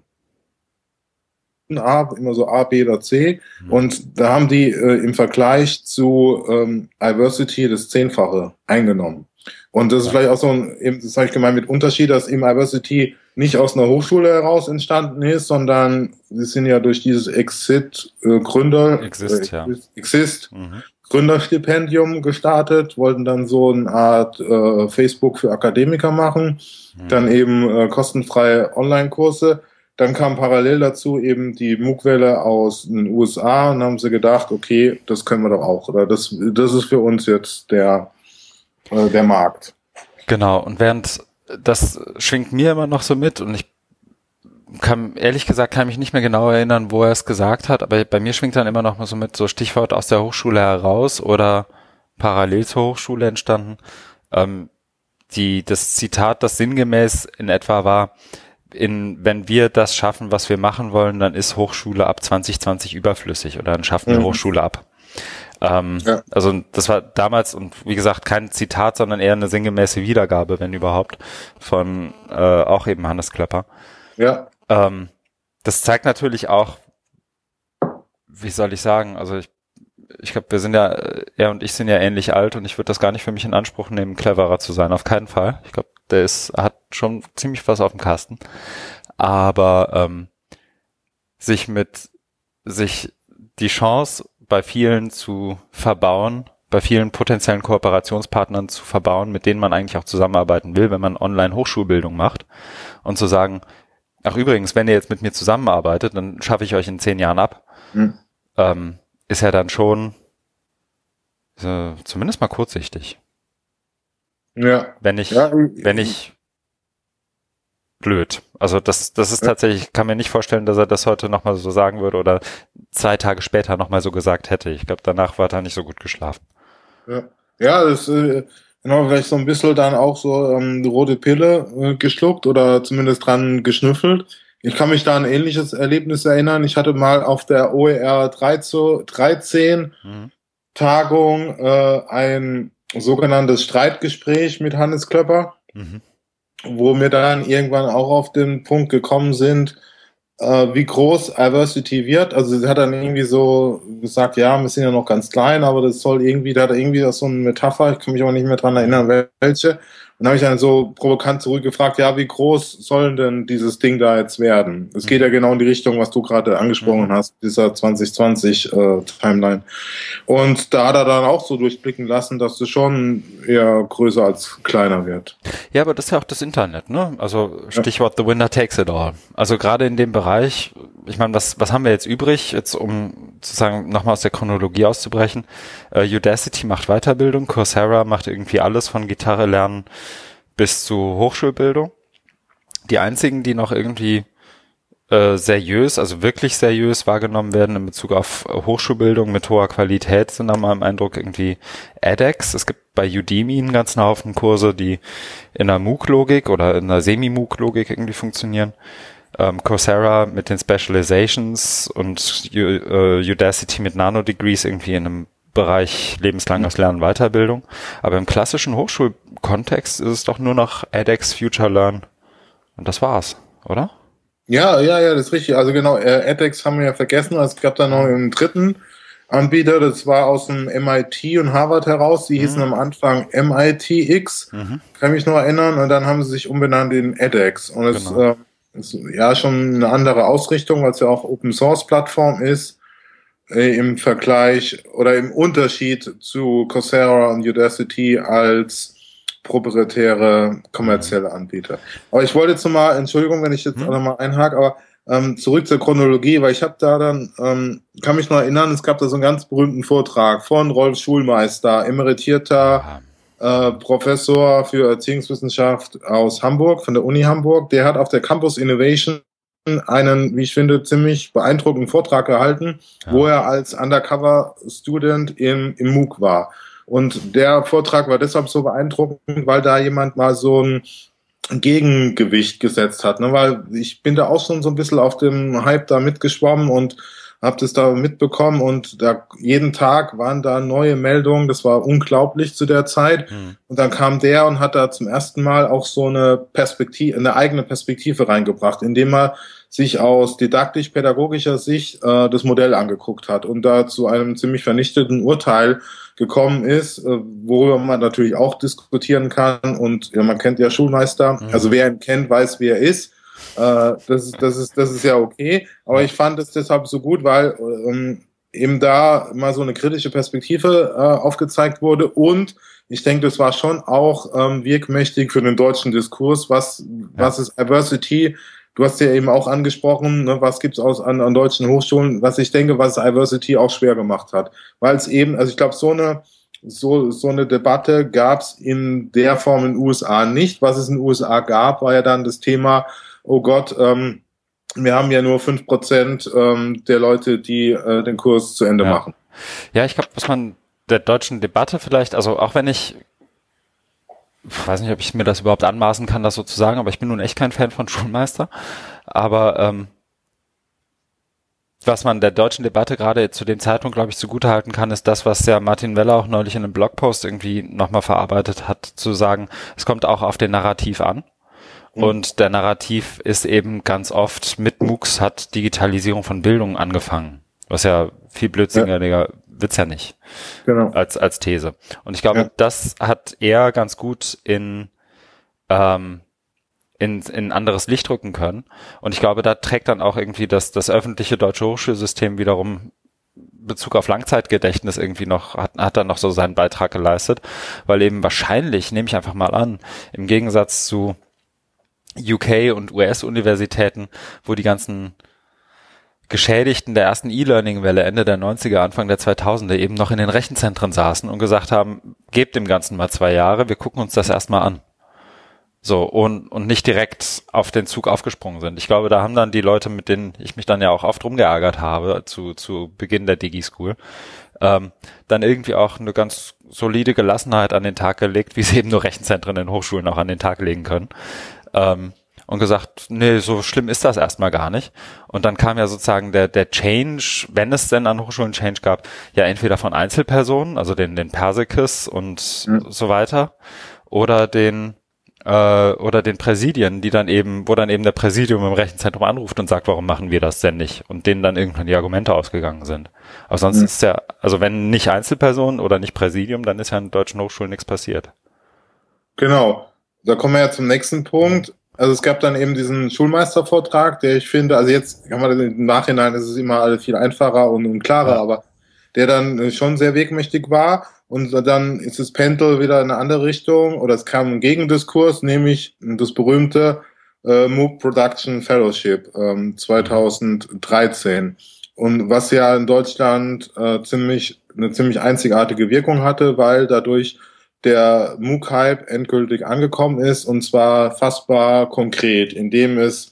ab, immer so A, B oder C. Mhm. Und da haben die äh, im Vergleich zu ähm, Diversity das Zehnfache eingenommen. Und das ist vielleicht auch so ein, eben, das habe ich gemeint mit Unterschied, dass eben Diversity nicht aus einer Hochschule heraus entstanden ist, sondern sie sind ja durch dieses Exit äh, Gründer Exist, äh, ja. Exist mhm. Gründerstipendium gestartet, wollten dann so eine Art äh, Facebook für Akademiker machen, mhm. dann eben äh, kostenfreie Online-Kurse. Dann kam parallel dazu eben die MOOC-Welle aus den USA und haben sie gedacht, okay, das können wir doch auch. Oder das, das ist für uns jetzt der äh, der Markt. Genau, und während das schwingt mir immer noch so mit und ich kann, ehrlich gesagt, kann mich nicht mehr genau erinnern, wo er es gesagt hat, aber bei mir schwingt dann immer noch mal so mit so Stichwort aus der Hochschule heraus oder parallel zur Hochschule entstanden. Ähm, die, das Zitat, das sinngemäß in etwa war, in, wenn wir das schaffen, was wir machen wollen, dann ist Hochschule ab 2020 überflüssig oder dann schaffen wir mhm. Hochschule ab. Ähm, ja. Also das war damals und wie gesagt kein Zitat, sondern eher eine sinngemäße Wiedergabe, wenn überhaupt, von äh, auch eben Hannes Klöpper. Ja. Ähm, das zeigt natürlich auch, wie soll ich sagen, also ich, ich glaube, wir sind ja, er und ich sind ja ähnlich alt und ich würde das gar nicht für mich in Anspruch nehmen, cleverer zu sein, auf keinen Fall. Ich glaube, der ist, hat schon ziemlich was auf dem Kasten. Aber ähm, sich mit sich die Chance bei vielen zu verbauen, bei vielen potenziellen Kooperationspartnern zu verbauen, mit denen man eigentlich auch zusammenarbeiten will, wenn man Online-Hochschulbildung macht und zu sagen, ach übrigens, wenn ihr jetzt mit mir zusammenarbeitet, dann schaffe ich euch in zehn Jahren ab, mhm. ähm, ist ja dann schon äh, zumindest mal kurzsichtig. Ja. Wenn ich, ja, wenn ich blöd. Also das, das ist tatsächlich, ich kann mir nicht vorstellen, dass er das heute nochmal so sagen würde oder zwei Tage später nochmal so gesagt hätte. Ich glaube, danach war er nicht so gut geschlafen. Ja, ja das äh, genau, vielleicht so ein bisschen dann auch so ähm, die rote Pille äh, geschluckt oder zumindest dran geschnüffelt. Ich kann mich da an ein ähnliches Erlebnis erinnern. Ich hatte mal auf der OER 13 mhm. Tagung äh, ein sogenanntes Streitgespräch mit Hannes Klöpper. Mhm wo wir dann irgendwann auch auf den Punkt gekommen sind, äh, wie groß Diversity wird. Also sie hat dann irgendwie so gesagt, ja, wir sind ja noch ganz klein, aber das soll irgendwie, da hat irgendwie so eine Metapher, ich kann mich aber nicht mehr dran erinnern, welche. Dann habe ich dann so provokant zurückgefragt, ja, wie groß soll denn dieses Ding da jetzt werden? Es geht ja genau in die Richtung, was du gerade angesprochen mhm. hast, dieser 2020 äh, Timeline. Und da hat er dann auch so durchblicken lassen, dass es schon eher größer als kleiner wird. Ja, aber das ist ja auch das Internet, ne? Also Stichwort ja. The Winner takes it all. Also gerade in dem Bereich, ich meine, was, was haben wir jetzt übrig, jetzt um sozusagen nochmal aus der Chronologie auszubrechen? Uh, Udacity macht Weiterbildung, Coursera macht irgendwie alles von Gitarre lernen bis zu Hochschulbildung. Die einzigen, die noch irgendwie äh, seriös, also wirklich seriös wahrgenommen werden in Bezug auf Hochschulbildung mit hoher Qualität, sind nach meinem Eindruck irgendwie edX. Es gibt bei Udemy einen ganzen Haufen Kurse, die in der MOOC-Logik oder in der Semi-MOOC-Logik irgendwie funktionieren. Ähm, Coursera mit den Specializations und U äh, Udacity mit Nano-Degrees irgendwie in einem Bereich lebenslanges Lernen, Weiterbildung. Aber im klassischen Hochschulkontext ist es doch nur noch edX, Future Learn. Und das war's, oder? Ja, ja, ja, das ist richtig. Also genau, äh, edX haben wir ja vergessen. Es gab da noch einen dritten Anbieter, das war aus dem MIT und Harvard heraus. Die mhm. hießen am Anfang MITX, mhm. kann mich noch erinnern. Und dann haben sie sich umbenannt in edX. Und es genau. äh, ja schon eine andere Ausrichtung, weil es ja auch Open Source Plattform ist äh, im Vergleich oder im Unterschied zu Coursera und Udacity als proprietäre kommerzielle Anbieter. Aber ich wollte jetzt nochmal, Entschuldigung, wenn ich jetzt hm. nochmal einhake, aber ähm, zurück zur Chronologie, weil ich habe da dann, ähm, kann mich noch erinnern, es gab da so einen ganz berühmten Vortrag von Rolf Schulmeister, emeritierter äh, Professor für Erziehungswissenschaft aus Hamburg, von der Uni Hamburg. Der hat auf der Campus Innovation einen, wie ich finde, ziemlich beeindruckenden Vortrag gehalten, ja. wo er als Undercover-Student im, im MOOC war. Und der Vortrag war deshalb so beeindruckend, weil da jemand mal so ein Gegengewicht gesetzt hat. Ne? Weil ich bin da auch schon so ein bisschen auf dem Hype da mitgeschwommen und habe das da mitbekommen und da jeden Tag waren da neue Meldungen. Das war unglaublich zu der Zeit. Mhm. Und dann kam der und hat da zum ersten Mal auch so eine Perspektive, eine eigene Perspektive reingebracht, indem er sich aus didaktisch-pädagogischer Sicht äh, das Modell angeguckt hat und da zu einem ziemlich vernichteten Urteil gekommen ist, äh, worüber man natürlich auch diskutieren kann. Und ja, man kennt ja Schulmeister. Mhm. Also wer ihn kennt, weiß, wer er ist. Äh, das, ist das, ist, das ist ja okay. Aber ich fand es deshalb so gut, weil ähm, eben da mal so eine kritische Perspektive äh, aufgezeigt wurde und ich denke, das war schon auch ähm, wirkmächtig für den deutschen Diskurs, was, was ist Diversity, Du hast ja eben auch angesprochen, ne, was gibt's aus an, an deutschen Hochschulen, was ich denke, was Diversity auch schwer gemacht hat. Weil es eben, also ich glaube, so eine so, so eine Debatte gab's in der Form in den USA nicht. Was es in den USA gab, war ja dann das Thema, oh Gott, ähm, wir haben ja nur fünf Prozent ähm, der Leute, die äh, den Kurs zu Ende ja. machen. Ja, ich glaube, was man der deutschen Debatte vielleicht, also auch wenn ich ich weiß nicht, ob ich mir das überhaupt anmaßen kann, das so zu sagen, aber ich bin nun echt kein Fan von Schulmeister. Aber ähm, was man der deutschen Debatte gerade zu dem Zeitpunkt, glaube ich, zugutehalten kann, ist das, was ja Martin Weller auch neulich in einem Blogpost irgendwie nochmal verarbeitet hat, zu sagen, es kommt auch auf den Narrativ an. Mhm. Und der Narrativ ist eben ganz oft mit MOOCs hat Digitalisierung von Bildung angefangen. Was ja viel blödsinniger ja wird's ja nicht. Genau. Als, als These. Und ich glaube, ja. das hat er ganz gut in, ähm, in, in anderes Licht rücken können. Und ich glaube, da trägt dann auch irgendwie das, das öffentliche deutsche Hochschulsystem wiederum Bezug auf Langzeitgedächtnis irgendwie noch, hat, hat er noch so seinen Beitrag geleistet, weil eben wahrscheinlich, nehme ich einfach mal an, im Gegensatz zu UK und US-Universitäten, wo die ganzen Geschädigten der ersten E-Learning-Welle Ende der 90er, Anfang der 2000er eben noch in den Rechenzentren saßen und gesagt haben, gebt dem Ganzen mal zwei Jahre, wir gucken uns das erstmal an. So, und, und nicht direkt auf den Zug aufgesprungen sind. Ich glaube, da haben dann die Leute, mit denen ich mich dann ja auch oft rumgeärgert habe, zu, zu Beginn der Digi-School, ähm, dann irgendwie auch eine ganz solide Gelassenheit an den Tag gelegt, wie sie eben nur Rechenzentren in Hochschulen auch an den Tag legen können. Ähm, und gesagt, nee, so schlimm ist das erstmal gar nicht. Und dann kam ja sozusagen der, der Change, wenn es denn an Hochschulen Change gab, ja entweder von Einzelpersonen, also den, den Persikis und mhm. so weiter, oder den, äh, oder den Präsidien, die dann eben, wo dann eben der Präsidium im Rechenzentrum anruft und sagt, warum machen wir das denn nicht? Und denen dann irgendwann die Argumente ausgegangen sind. Aber sonst mhm. ist ja, also wenn nicht Einzelpersonen oder nicht Präsidium, dann ist ja an deutschen Hochschulen nichts passiert. Genau. Da kommen wir ja zum nächsten Punkt. Also es gab dann eben diesen Schulmeistervortrag, der ich finde, also jetzt kann man im Nachhinein ist es immer alles viel einfacher und, und klarer, ja. aber der dann schon sehr wegmächtig war. Und dann ist das Pendel wieder in eine andere Richtung oder es kam ein Gegendiskurs, nämlich das berühmte äh, MOOC Production Fellowship ähm, 2013. Und was ja in Deutschland äh, ziemlich eine ziemlich einzigartige Wirkung hatte, weil dadurch der MOOC-Hype endgültig angekommen ist und zwar fassbar konkret, indem es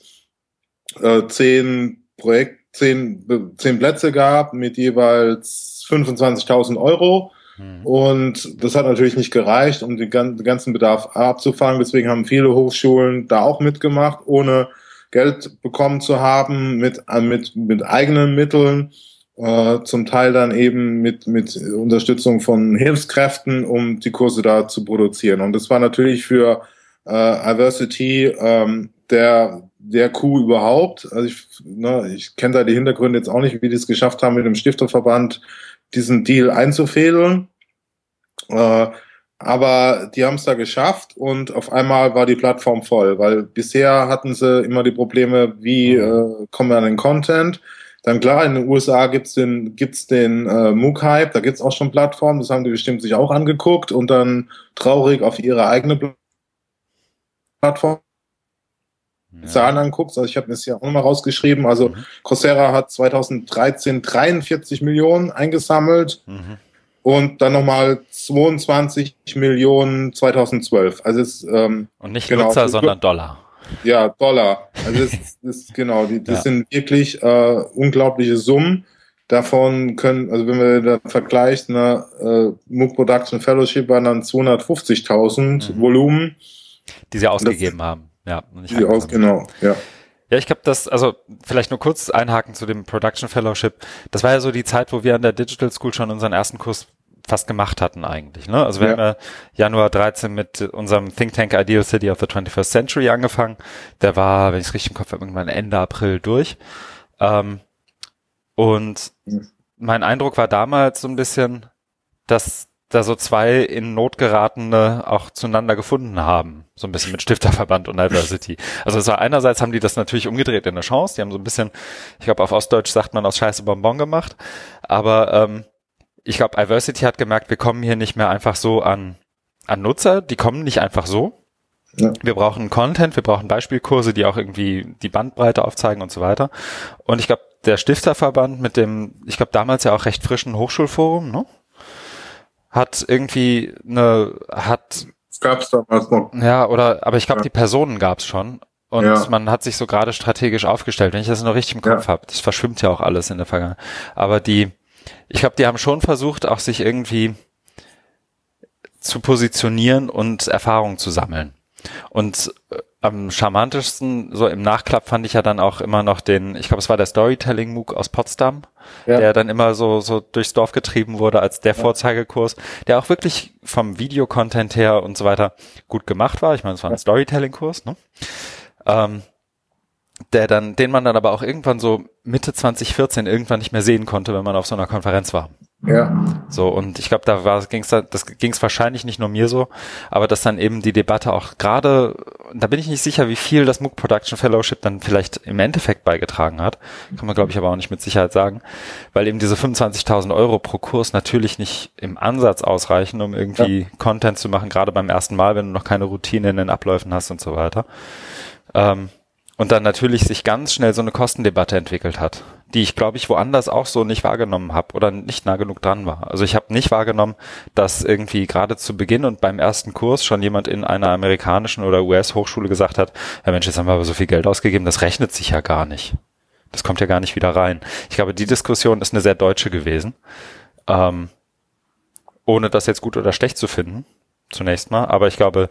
äh, zehn Projekt, zehn, zehn Plätze gab mit jeweils 25.000 Euro. Mhm. Und das hat natürlich nicht gereicht, um den ganzen Bedarf abzufangen. Deswegen haben viele Hochschulen da auch mitgemacht, ohne Geld bekommen zu haben, mit, mit, mit eigenen Mitteln äh, zum Teil dann eben mit, mit Unterstützung von Hilfskräften, um die Kurse da zu produzieren. Und das war natürlich für äh, Diversity ähm, der, der Coup überhaupt. Also ich, ne, ich kenne da die Hintergründe jetzt auch nicht, wie die es geschafft haben, mit dem Stifterverband diesen Deal einzufädeln. Äh, aber die haben es da geschafft und auf einmal war die Plattform voll, weil bisher hatten sie immer die Probleme, wie äh, kommen wir an den Content. Dann klar, in den USA gibt's den, gibt's den äh, MOOC-Hype, da gibt's auch schon Plattformen, das haben die bestimmt sich auch angeguckt und dann traurig auf ihre eigene Plattform ja. Zahlen anguckst. Also ich habe mir das ja auch mal rausgeschrieben. Also mhm. Coursera hat 2013 43 Millionen eingesammelt mhm. und dann nochmal 22 Millionen 2012. Also es, ähm, und nicht genau, Nutzer, sondern Dollar. Ja, Dollar. Also das, das genau, die, das ja. sind wirklich äh, unglaubliche Summen. Davon können, also wenn wir da vergleichen, ne, äh, MOOC Production Fellowship waren dann 250.000 mhm. Volumen. Die sie ausgegeben das, haben. Ja, die aus, genau, ja. Ja, ich glaube, das, also vielleicht nur kurz einhaken zu dem Production Fellowship. Das war ja so die Zeit, wo wir an der Digital School schon unseren ersten Kurs fast gemacht hatten eigentlich. Ne? Also wir ja. haben ja Januar 13 mit unserem Think Tank Ideal City of the 21st Century angefangen. Der war, wenn ich es richtig im Kopf habe, irgendwann Ende April durch. Ähm, und mein Eindruck war damals so ein bisschen, dass da so zwei in Not geratene auch zueinander gefunden haben. So ein bisschen mit Stifterverband und Diversity. Also es war einerseits haben die das natürlich umgedreht in eine Chance. Die haben so ein bisschen, ich glaube auf Ostdeutsch sagt man aus Scheiße Bonbon gemacht. Aber ähm, ich glaube, Iversity hat gemerkt, wir kommen hier nicht mehr einfach so an, an Nutzer, die kommen nicht einfach so. Ja. Wir brauchen Content, wir brauchen Beispielkurse, die auch irgendwie die Bandbreite aufzeigen und so weiter. Und ich glaube, der Stifterverband mit dem, ich glaube damals ja auch recht frischen Hochschulforum, ne? Hat irgendwie eine, hat. Gab's damals noch. Ja, oder, aber ich glaube, ja. die Personen gab's schon. Und ja. man hat sich so gerade strategisch aufgestellt, wenn ich das noch richtig im Kopf ja. habe. Das verschwimmt ja auch alles in der Vergangenheit. Aber die, ich glaube, die haben schon versucht, auch sich irgendwie zu positionieren und Erfahrungen zu sammeln. Und äh, am charmantischsten, so im Nachklapp fand ich ja dann auch immer noch den, ich glaube, es war der Storytelling MOOC aus Potsdam, ja. der dann immer so, so durchs Dorf getrieben wurde als der. Vorzeigekurs, der auch wirklich vom Videocontent her und so weiter gut gemacht war. Ich meine, es war ein Storytelling-Kurs, ne? Ähm, der dann, den man dann aber auch irgendwann so Mitte 2014 irgendwann nicht mehr sehen konnte, wenn man auf so einer Konferenz war. Ja. So, und ich glaube, da war, ging's da, das ging es wahrscheinlich nicht nur mir so, aber dass dann eben die Debatte auch gerade, da bin ich nicht sicher, wie viel das MOOC Production Fellowship dann vielleicht im Endeffekt beigetragen hat. Kann man, glaube ich, aber auch nicht mit Sicherheit sagen, weil eben diese 25.000 Euro pro Kurs natürlich nicht im Ansatz ausreichen, um irgendwie ja. Content zu machen, gerade beim ersten Mal, wenn du noch keine Routine in den Abläufen hast und so weiter. Ähm, und dann natürlich sich ganz schnell so eine Kostendebatte entwickelt hat, die ich, glaube ich, woanders auch so nicht wahrgenommen habe oder nicht nah genug dran war. Also ich habe nicht wahrgenommen, dass irgendwie gerade zu Beginn und beim ersten Kurs schon jemand in einer amerikanischen oder US-Hochschule gesagt hat, ja Mensch, jetzt haben wir aber so viel Geld ausgegeben, das rechnet sich ja gar nicht. Das kommt ja gar nicht wieder rein. Ich glaube, die Diskussion ist eine sehr deutsche gewesen. Ähm, ohne das jetzt gut oder schlecht zu finden, zunächst mal. Aber ich glaube,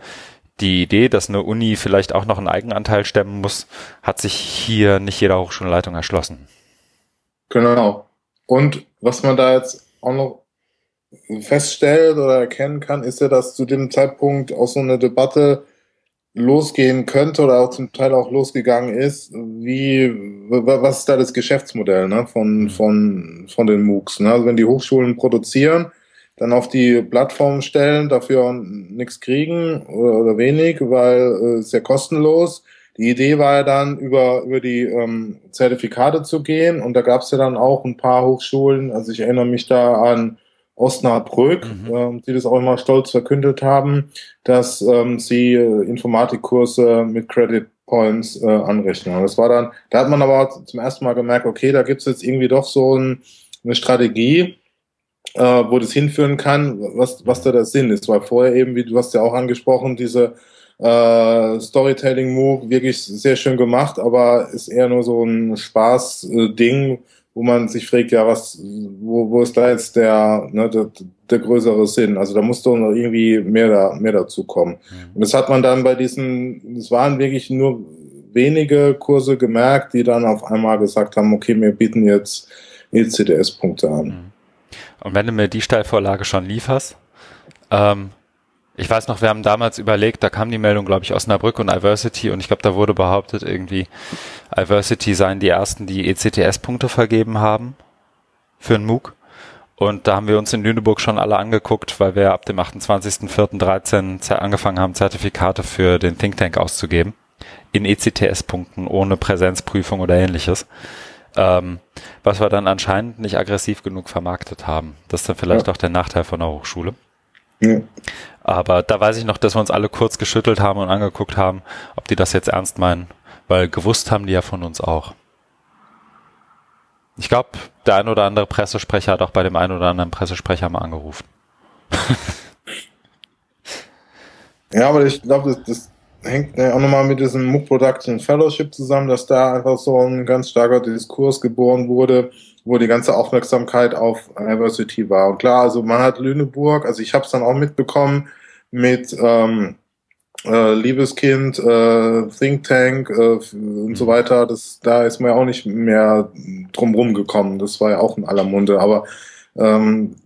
die Idee, dass eine Uni vielleicht auch noch einen Eigenanteil stemmen muss, hat sich hier nicht jeder Hochschulleitung erschlossen. Genau. Und was man da jetzt auch noch feststellt oder erkennen kann, ist ja, dass zu dem Zeitpunkt auch so eine Debatte losgehen könnte oder auch zum Teil auch losgegangen ist, wie, was ist da das Geschäftsmodell ne, von, von, von den MOOCs? Ne? Also wenn die Hochschulen produzieren, dann auf die Plattform stellen, dafür nichts kriegen oder, oder wenig, weil äh, ist ja kostenlos. Die Idee war ja dann, über, über die ähm, Zertifikate zu gehen und da gab es ja dann auch ein paar Hochschulen, also ich erinnere mich da an Osnabrück, mhm. ähm, die das auch immer stolz verkündet haben, dass ähm, sie äh, Informatikkurse mit Credit Points äh, anrechnen. Und das war dann, da hat man aber zum ersten Mal gemerkt, okay, da gibt's jetzt irgendwie doch so ein, eine Strategie, äh, wo das hinführen kann, was, was da der Sinn ist. Weil vorher eben, wie du hast ja auch angesprochen, diese äh, Storytelling-Move wirklich sehr schön gemacht, aber ist eher nur so ein Spaß-Ding, wo man sich fragt, ja, was, wo, wo ist da jetzt der, ne, der, der größere Sinn? Also da muss doch noch irgendwie mehr, da, mehr dazu kommen. Mhm. Und das hat man dann bei diesen, es waren wirklich nur wenige Kurse gemerkt, die dann auf einmal gesagt haben, okay, wir bieten jetzt ECDS-Punkte an. Und wenn du mir die Steilvorlage schon lieferst, ähm, ich weiß noch, wir haben damals überlegt, da kam die Meldung, glaube ich, aus Osnabrück und Iversity und ich glaube, da wurde behauptet, irgendwie Iversity seien die ersten, die ECTS-Punkte vergeben haben für einen MOOC. Und da haben wir uns in Lüneburg schon alle angeguckt, weil wir ab dem 28.04.13 angefangen haben, Zertifikate für den Think Tank auszugeben. In ECTS-Punkten, ohne Präsenzprüfung oder ähnliches ähm, was wir dann anscheinend nicht aggressiv genug vermarktet haben. Das ist dann vielleicht ja. auch der Nachteil von der Hochschule. Ja. Aber da weiß ich noch, dass wir uns alle kurz geschüttelt haben und angeguckt haben, ob die das jetzt ernst meinen, weil gewusst haben die ja von uns auch. Ich glaube, der ein oder andere Pressesprecher hat auch bei dem einen oder anderen Pressesprecher mal angerufen. ja, aber ich glaube, das, das hängt auch nochmal mit diesem MOOC Production Fellowship zusammen, dass da einfach so ein ganz starker Diskurs geboren wurde, wo die ganze Aufmerksamkeit auf Diversity war. Und klar, also man hat Lüneburg, also ich habe es dann auch mitbekommen mit ähm, äh, Liebeskind, äh, Think Tank äh, und so weiter. Das, da ist man ja auch nicht mehr drumrum gekommen. Das war ja auch in aller Munde. Aber ähm,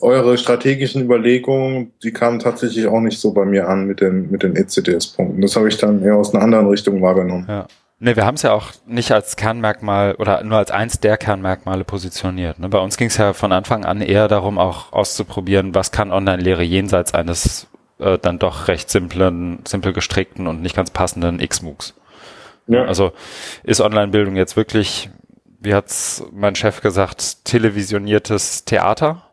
eure strategischen Überlegungen, die kamen tatsächlich auch nicht so bei mir an mit den, mit den ECDS-Punkten. Das habe ich dann eher aus einer anderen Richtung wahrgenommen. Ja. Ne, wir haben es ja auch nicht als Kernmerkmal oder nur als eins der Kernmerkmale positioniert. Ne? Bei uns ging es ja von Anfang an eher darum, auch auszuprobieren, was kann Online-Lehre jenseits eines äh, dann doch recht simplen, simpel gestrickten und nicht ganz passenden X-MOOCs. Ja. Also ist Online-Bildung jetzt wirklich, wie hat's mein Chef gesagt, televisioniertes Theater?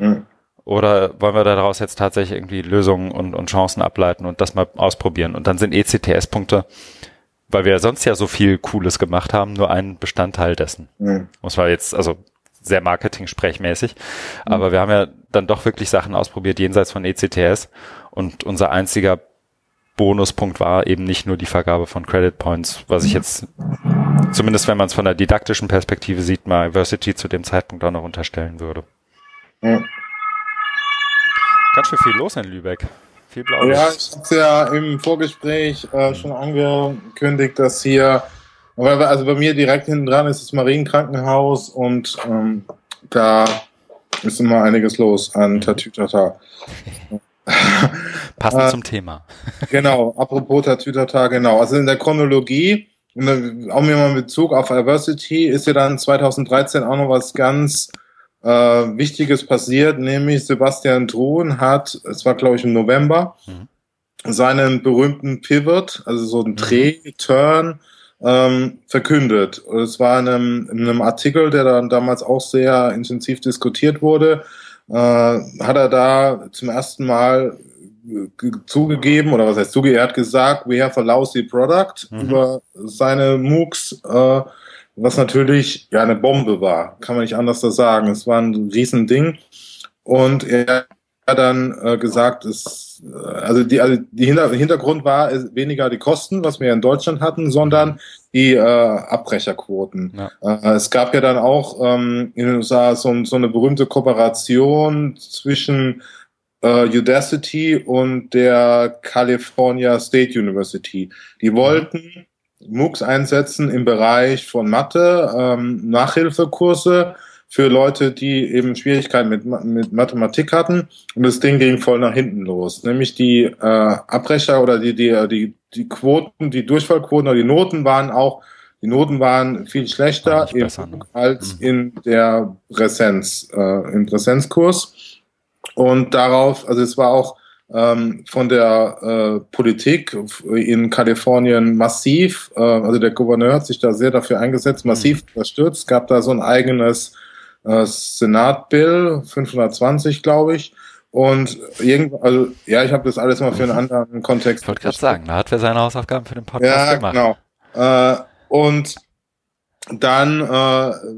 Mhm. Oder wollen wir daraus jetzt tatsächlich irgendwie Lösungen und, und Chancen ableiten und das mal ausprobieren? Und dann sind ECTS-Punkte, weil wir sonst ja so viel Cooles gemacht haben, nur ein Bestandteil dessen. Mhm. Muss man jetzt, also sehr Marketing-sprechmäßig. Mhm. Aber wir haben ja dann doch wirklich Sachen ausprobiert jenseits von ECTS. Und unser einziger Bonuspunkt war eben nicht nur die Vergabe von Credit Points, was ich jetzt, zumindest wenn man es von der didaktischen Perspektive sieht, mal Diversity zu dem Zeitpunkt auch noch unterstellen würde. Ja. Ganz schön viel los in Lübeck. Viel Blau. Ja, ich hatte ja im Vorgespräch äh, schon angekündigt, dass hier, also bei mir direkt hinten dran ist das Marienkrankenhaus und ähm, da ist immer einiges los an mhm. Tatütata. Passend äh, zum Thema. genau, apropos Tatütata, genau. Also in der Chronologie, auch mir mal in Bezug auf Diversity, ist ja dann 2013 auch noch was ganz äh, Wichtiges passiert, nämlich Sebastian Truhn hat, es war glaube ich im November, mhm. seinen berühmten Pivot, also so ein mhm. Dreh, Turn, ähm, verkündet. Und es war in einem, in einem Artikel, der dann damals auch sehr intensiv diskutiert wurde, äh, hat er da zum ersten Mal zugegeben, oder was heißt zugegeben, er hat gesagt, we have a lousy product mhm. über seine MOOCs, äh, was natürlich ja eine Bombe war, kann man nicht anders so sagen. Es war ein Riesending. Und er hat dann äh, gesagt, es, äh, also die, also die Hinter Hintergrund war weniger die Kosten, was wir in Deutschland hatten, sondern die äh, Abbrecherquoten. Ja. Äh, es gab ja dann auch ähm, in den USA so, so eine berühmte Kooperation zwischen äh, Udacity und der California State University. Die wollten MOOCs einsetzen im Bereich von Mathe, ähm, Nachhilfekurse für Leute, die eben Schwierigkeiten mit, mit Mathematik hatten. Und das Ding ging voll nach hinten los. Nämlich die äh, Abbrecher oder die, die, die, die Quoten, die Durchfallquoten oder die Noten waren auch, die Noten waren viel schlechter besser, ne? als mhm. in der Präsenz, äh, im Präsenzkurs. Und darauf, also es war auch ähm, von der äh, Politik in Kalifornien massiv, äh, also der Gouverneur hat sich da sehr dafür eingesetzt, massiv mhm. unterstützt, gab da so ein eigenes äh, Senatbill, 520 glaube ich, und irgendwo, also ja, ich habe das alles mal für einen anderen Kontext. Ich wollte gerade sagen, da hat er seine Hausaufgaben für den Podcast ja, gemacht. Genau. Äh, und dann äh,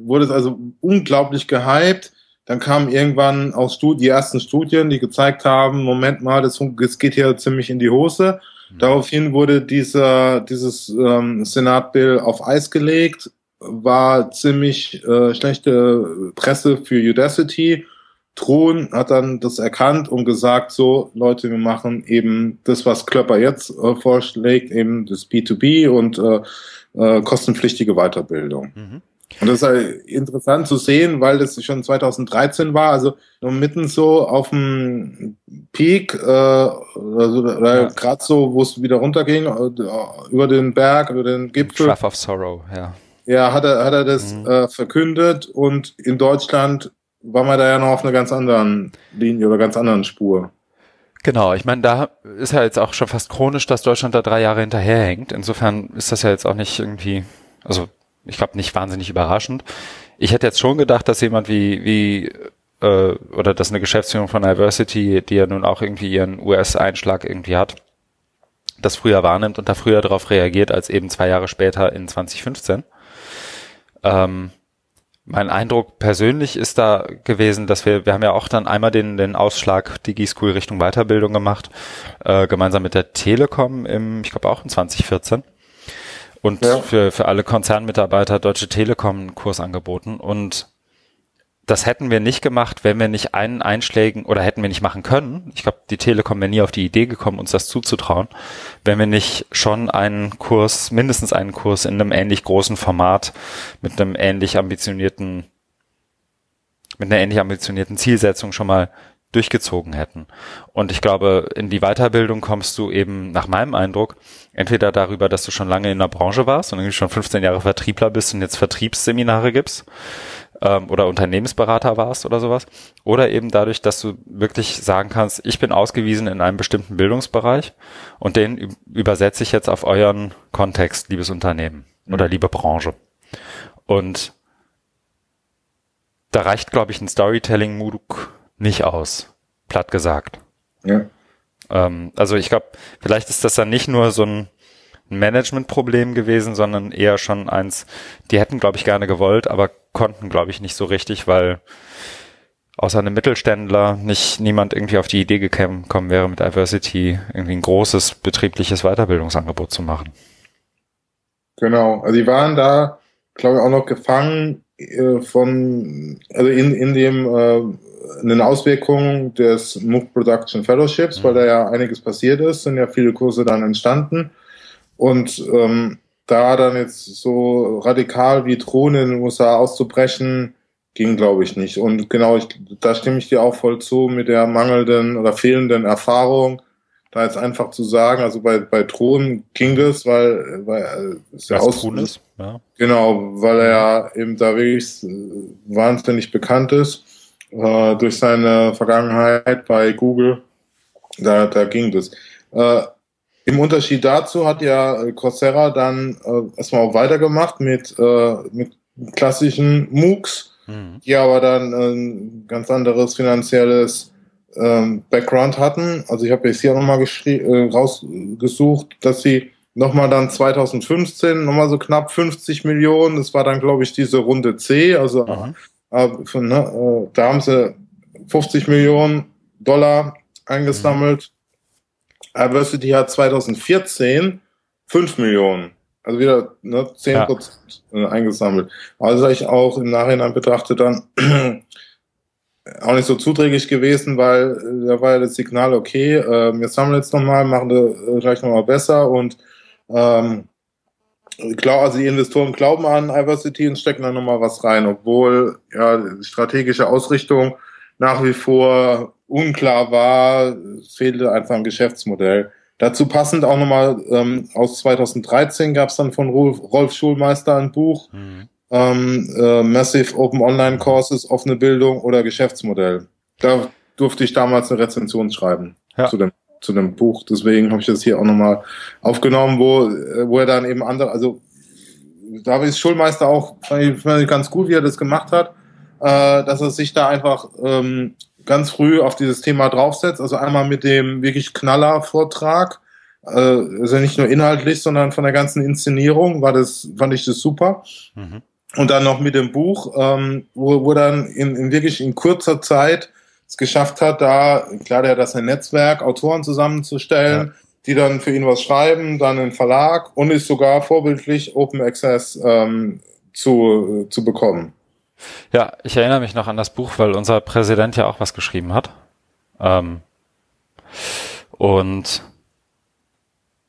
wurde es also unglaublich gehypt. Dann kamen irgendwann auch Studi die ersten Studien, die gezeigt haben, Moment mal, das, das geht hier ziemlich in die Hose. Mhm. Daraufhin wurde dieser, dieses ähm, Senatbill auf Eis gelegt, war ziemlich äh, schlechte Presse für Udacity. Thron hat dann das erkannt und gesagt, so Leute, wir machen eben das, was Klöpper jetzt äh, vorschlägt, eben das B2B und äh, äh, kostenpflichtige Weiterbildung. Mhm. Und das ist halt interessant zu sehen, weil das schon 2013 war, also mitten so auf dem Peak, äh, also, ja. gerade so, wo es wieder runterging, äh, über den Berg, über den Gipfel. Trough of Sorrow, ja. Ja, hat er, hat er das mhm. äh, verkündet und in Deutschland war man da ja noch auf einer ganz anderen Linie oder ganz anderen Spur. Genau, ich meine, da ist ja jetzt auch schon fast chronisch, dass Deutschland da drei Jahre hinterherhängt. Insofern ist das ja jetzt auch nicht irgendwie, also ich glaube, nicht wahnsinnig überraschend. Ich hätte jetzt schon gedacht, dass jemand wie, wie äh, oder dass eine Geschäftsführung von Diversity, die ja nun auch irgendwie ihren US-Einschlag irgendwie hat, das früher wahrnimmt und da früher darauf reagiert als eben zwei Jahre später in 2015. Ähm, mein Eindruck persönlich ist da gewesen, dass wir, wir haben ja auch dann einmal den, den Ausschlag DigiSchool Richtung Weiterbildung gemacht, äh, gemeinsam mit der Telekom im, ich glaube auch in 2014 und ja. für, für alle Konzernmitarbeiter Deutsche Telekom einen Kurs angeboten. Und das hätten wir nicht gemacht, wenn wir nicht einen Einschlägen oder hätten wir nicht machen können. Ich glaube, die Telekom wäre nie auf die Idee gekommen, uns das zuzutrauen, wenn wir nicht schon einen Kurs, mindestens einen Kurs in einem ähnlich großen Format mit einem ähnlich ambitionierten, mit einer ähnlich ambitionierten Zielsetzung schon mal durchgezogen hätten. Und ich glaube, in die Weiterbildung kommst du eben nach meinem Eindruck entweder darüber, dass du schon lange in der Branche warst und irgendwie schon 15 Jahre Vertriebler bist und jetzt Vertriebsseminare gibst ähm, oder Unternehmensberater warst oder sowas, oder eben dadurch, dass du wirklich sagen kannst, ich bin ausgewiesen in einem bestimmten Bildungsbereich und den übersetze ich jetzt auf euren Kontext, liebes Unternehmen mhm. oder liebe Branche. Und da reicht, glaube ich, ein Storytelling-MOOC nicht aus, platt gesagt. Ja. Ähm, also ich glaube, vielleicht ist das dann nicht nur so ein Managementproblem gewesen, sondern eher schon eins, die hätten, glaube ich, gerne gewollt, aber konnten, glaube ich, nicht so richtig, weil außer einem Mittelständler nicht niemand irgendwie auf die Idee gekommen wäre, mit Diversity irgendwie ein großes betriebliches Weiterbildungsangebot zu machen. Genau, also die waren da, glaube ich, auch noch gefangen äh, von, also in, in dem äh, eine Auswirkung des MOOC Production Fellowships, mhm. weil da ja einiges passiert ist, sind ja viele Kurse dann entstanden. Und ähm, da dann jetzt so radikal wie Drohnen in den USA auszubrechen, ging, glaube ich, nicht. Und genau, ich, da stimme ich dir auch voll zu mit der mangelnden oder fehlenden Erfahrung, da jetzt einfach zu sagen, also bei, bei Drohnen ging das, weil, weil äh, es ja aus ist. Ja. Genau, weil er ja eben da wirklich wahnsinnig bekannt ist. Äh, durch seine Vergangenheit bei Google. Da, da ging das. Äh, Im Unterschied dazu hat ja Coursera dann äh, erstmal auch weitergemacht mit, äh, mit klassischen MOOCs, mhm. die aber dann ein ganz anderes finanzielles ähm, Background hatten. Also ich habe jetzt hier nochmal äh, rausgesucht, dass sie nochmal dann 2015 nochmal so knapp 50 Millionen, das war dann glaube ich diese Runde C, also äh, von, ne, äh, da haben sie 50 Millionen Dollar eingesammelt. Mhm. Adversity hat 2014 5 Millionen, also wieder ne, 10 Prozent ja. Äh, eingesammelt. Also ich auch im Nachhinein betrachtet dann auch nicht so zuträglich gewesen, weil äh, da war ja das Signal, okay, äh, wir sammeln jetzt nochmal, machen das gleich nochmal besser und ähm, glaub, also die Investoren glauben an Diversity und stecken da nochmal was rein, obwohl ja die strategische Ausrichtung nach wie vor unklar war, es fehlte einfach ein Geschäftsmodell. Dazu passend auch nochmal ähm, aus 2013 gab es dann von Rolf, Rolf Schulmeister ein Buch, mhm ähm, äh, Massive Open Online Courses, offene Bildung oder Geschäftsmodell. Da durfte ich damals eine Rezension schreiben ja. zu dem zu dem Buch. Deswegen habe ich das hier auch nochmal aufgenommen, wo, wo er dann eben andere, also da ist Schulmeister auch fand ich ganz gut, wie er das gemacht hat, äh, dass er sich da einfach ähm, ganz früh auf dieses Thema draufsetzt. Also einmal mit dem wirklich Knaller-Vortrag, äh, also nicht nur inhaltlich, sondern von der ganzen Inszenierung war das, fand ich das super. Mhm. Und dann noch mit dem Buch, ähm, wo, wo dann in, in wirklich in kurzer Zeit es geschafft hat, da, klar, der hat das ein Netzwerk, Autoren zusammenzustellen, ja. die dann für ihn was schreiben, dann einen Verlag und ist sogar vorbildlich Open Access ähm, zu, zu bekommen. Ja, ich erinnere mich noch an das Buch, weil unser Präsident ja auch was geschrieben hat. Ähm, und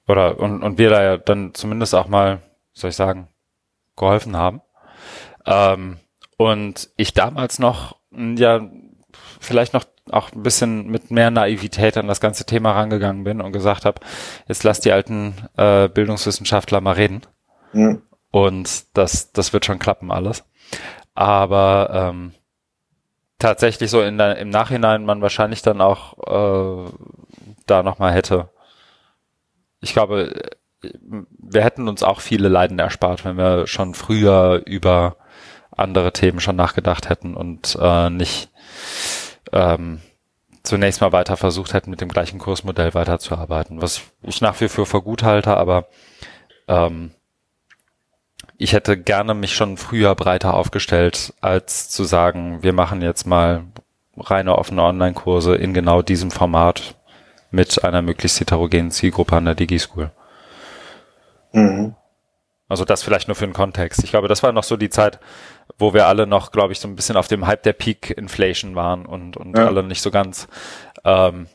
oder und, und wir da ja dann zumindest auch mal, soll ich sagen, geholfen haben. Ähm, und ich damals noch, ja, vielleicht noch auch ein bisschen mit mehr Naivität an das ganze Thema rangegangen bin und gesagt habe, jetzt lass die alten äh, Bildungswissenschaftler mal reden. Mhm. Und das, das wird schon klappen alles. Aber ähm, tatsächlich so in der, im Nachhinein man wahrscheinlich dann auch äh, da nochmal hätte. Ich glaube, wir hätten uns auch viele Leiden erspart, wenn wir schon früher über andere Themen schon nachgedacht hätten und äh, nicht ähm, zunächst mal weiter versucht hätten, mit dem gleichen Kursmodell weiterzuarbeiten, was ich nach wie vor für gut halte, aber ähm, ich hätte gerne mich schon früher breiter aufgestellt, als zu sagen, wir machen jetzt mal reine offene Online-Kurse in genau diesem Format mit einer möglichst heterogenen Zielgruppe an der DigiSchool. Mhm. Also das vielleicht nur für den Kontext. Ich glaube, das war noch so die Zeit, wo wir alle noch, glaube ich, so ein bisschen auf dem Hype der Peak Inflation waren und, und ja. alle nicht so ganz ähm,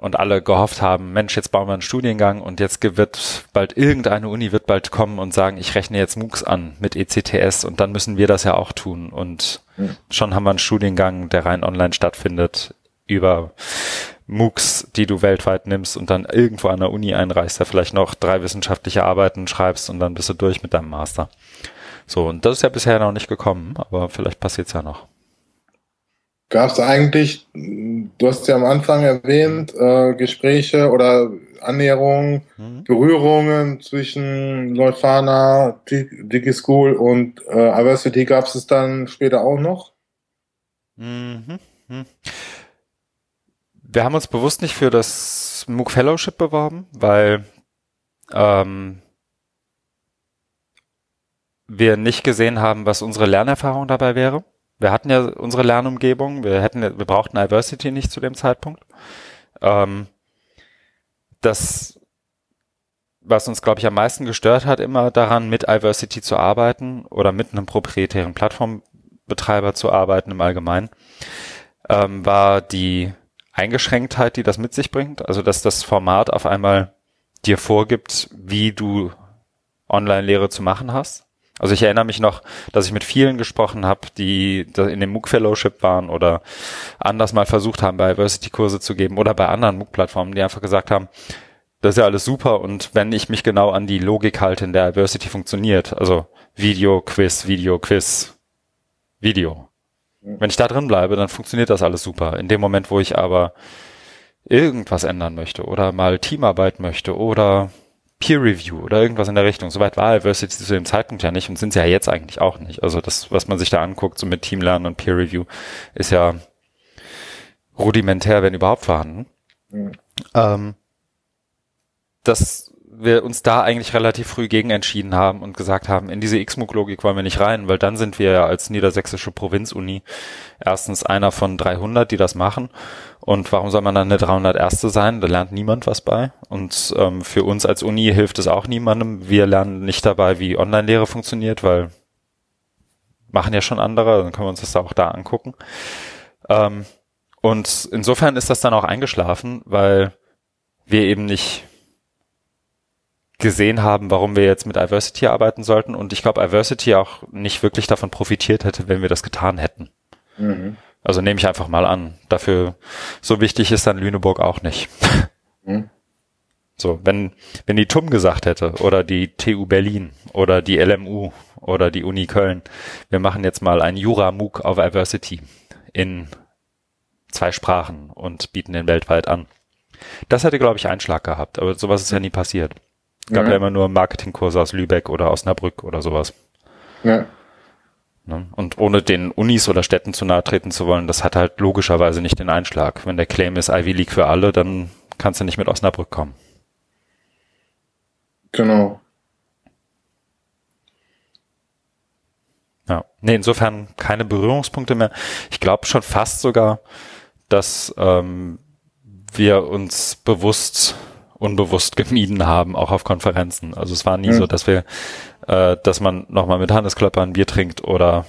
und alle gehofft haben, Mensch, jetzt bauen wir einen Studiengang und jetzt wird bald irgendeine Uni wird bald kommen und sagen, ich rechne jetzt MOOCs an mit ECTS und dann müssen wir das ja auch tun. Und ja. schon haben wir einen Studiengang, der rein online stattfindet, über MOOCs, die du weltweit nimmst und dann irgendwo an der Uni einreichst, da vielleicht noch drei wissenschaftliche Arbeiten schreibst und dann bist du durch mit deinem Master. So, und das ist ja bisher noch nicht gekommen, aber vielleicht passiert es ja noch. Gab es eigentlich, du hast ja am Anfang erwähnt, äh, Gespräche oder Annäherungen, mhm. Berührungen zwischen Leuphana, DigiSchool und äh, Diversity gab es dann später auch noch? Mhm. mhm. Wir haben uns bewusst nicht für das MOOC Fellowship beworben, weil ähm, wir nicht gesehen haben, was unsere Lernerfahrung dabei wäre. Wir hatten ja unsere Lernumgebung, wir hätten, wir brauchten Diversity nicht zu dem Zeitpunkt. Ähm, das, was uns, glaube ich, am meisten gestört hat, immer daran, mit Diversity zu arbeiten oder mit einem proprietären Plattformbetreiber zu arbeiten im Allgemeinen, ähm, war die Eingeschränktheit, die das mit sich bringt. Also, dass das Format auf einmal dir vorgibt, wie du Online-Lehre zu machen hast. Also ich erinnere mich noch, dass ich mit vielen gesprochen habe, die in dem MOOC Fellowship waren oder anders mal versucht haben, bei Diversity-Kurse zu geben oder bei anderen MOOC-Plattformen, die einfach gesagt haben, das ist ja alles super und wenn ich mich genau an die Logik halte, in der Diversity funktioniert, also Video, Quiz, Video, Quiz, Video, Wenn ich da drin bleibe, dann funktioniert das alles super. In dem Moment, wo ich aber irgendwas ändern möchte oder mal Teamarbeit möchte oder Peer Review oder irgendwas in der Richtung. Soweit war Diversity zu dem Zeitpunkt ja nicht und sind sie ja jetzt eigentlich auch nicht. Also das, was man sich da anguckt, so mit Teamlernen und Peer Review, ist ja rudimentär, wenn überhaupt vorhanden. Mhm. Ähm, das wir uns da eigentlich relativ früh gegen entschieden haben und gesagt haben, in diese X-MOOC-Logik wollen wir nicht rein, weil dann sind wir ja als niedersächsische Provinzuni erstens einer von 300, die das machen. Und warum soll man dann eine 300 Erste sein? Da lernt niemand was bei. Und ähm, für uns als Uni hilft es auch niemandem. Wir lernen nicht dabei, wie Online-Lehre funktioniert, weil machen ja schon andere, dann können wir uns das auch da angucken. Ähm, und insofern ist das dann auch eingeschlafen, weil wir eben nicht gesehen haben, warum wir jetzt mit Iversity arbeiten sollten. Und ich glaube, Iversity auch nicht wirklich davon profitiert hätte, wenn wir das getan hätten. Mhm. Also nehme ich einfach mal an. Dafür so wichtig ist dann Lüneburg auch nicht. Mhm. So, wenn, wenn die TUM gesagt hätte oder die TU Berlin oder die LMU oder die Uni Köln, wir machen jetzt mal ein Jura-MOOC auf Iversity in zwei Sprachen und bieten den weltweit an. Das hätte, glaube ich, Einschlag gehabt, aber sowas ist ja nie passiert. Es gab ja. ja immer nur Marketingkurse aus Lübeck oder Osnabrück oder sowas. Ja. Ne? Und ohne den Unis oder Städten zu nahe treten zu wollen, das hat halt logischerweise nicht den Einschlag. Wenn der Claim ist Ivy League für alle, dann kannst du nicht mit Osnabrück kommen. Genau. Ja. Nee, insofern keine Berührungspunkte mehr. Ich glaube schon fast sogar, dass ähm, wir uns bewusst unbewusst gemieden haben, auch auf Konferenzen. Also es war nie mhm. so, dass wir, äh, dass man nochmal mit Hannes Klöpper ein Bier trinkt oder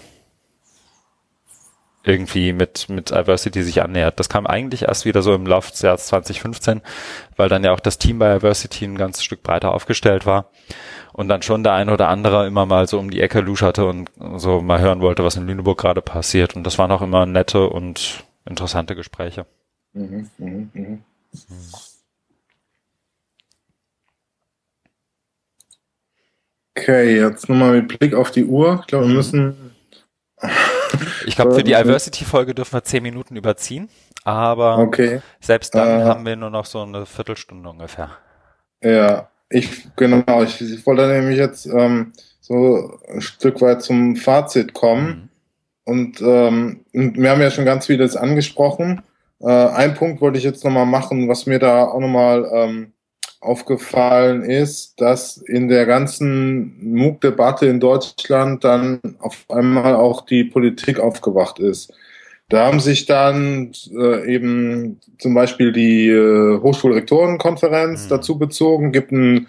irgendwie mit, mit Diversity sich annähert. Das kam eigentlich erst wieder so im Laufe des Jahres 2015, weil dann ja auch das Team bei Diversity ein ganzes Stück breiter aufgestellt war und dann schon der eine oder andere immer mal so um die Ecke luscherte und so mal hören wollte, was in Lüneburg gerade passiert. Und das waren auch immer nette und interessante Gespräche. Mhm, mh, mh. Mhm. Okay, jetzt nochmal mit Blick auf die Uhr. Ich glaube, wir müssen. Ich glaube, für die Diversity-Folge dürfen wir zehn Minuten überziehen, aber okay. selbst dann äh, haben wir nur noch so eine Viertelstunde ungefähr. Ja, ich genau. Ich, ich wollte nämlich jetzt ähm, so ein Stück weit zum Fazit kommen. Mhm. Und ähm, wir haben ja schon ganz vieles angesprochen. Äh, ein Punkt wollte ich jetzt nochmal machen, was mir da auch nochmal ähm, aufgefallen ist, dass in der ganzen MOOC-Debatte in Deutschland dann auf einmal auch die Politik aufgewacht ist. Da haben sich dann äh, eben zum Beispiel die äh, Hochschulrektorenkonferenz mhm. dazu bezogen, gibt ein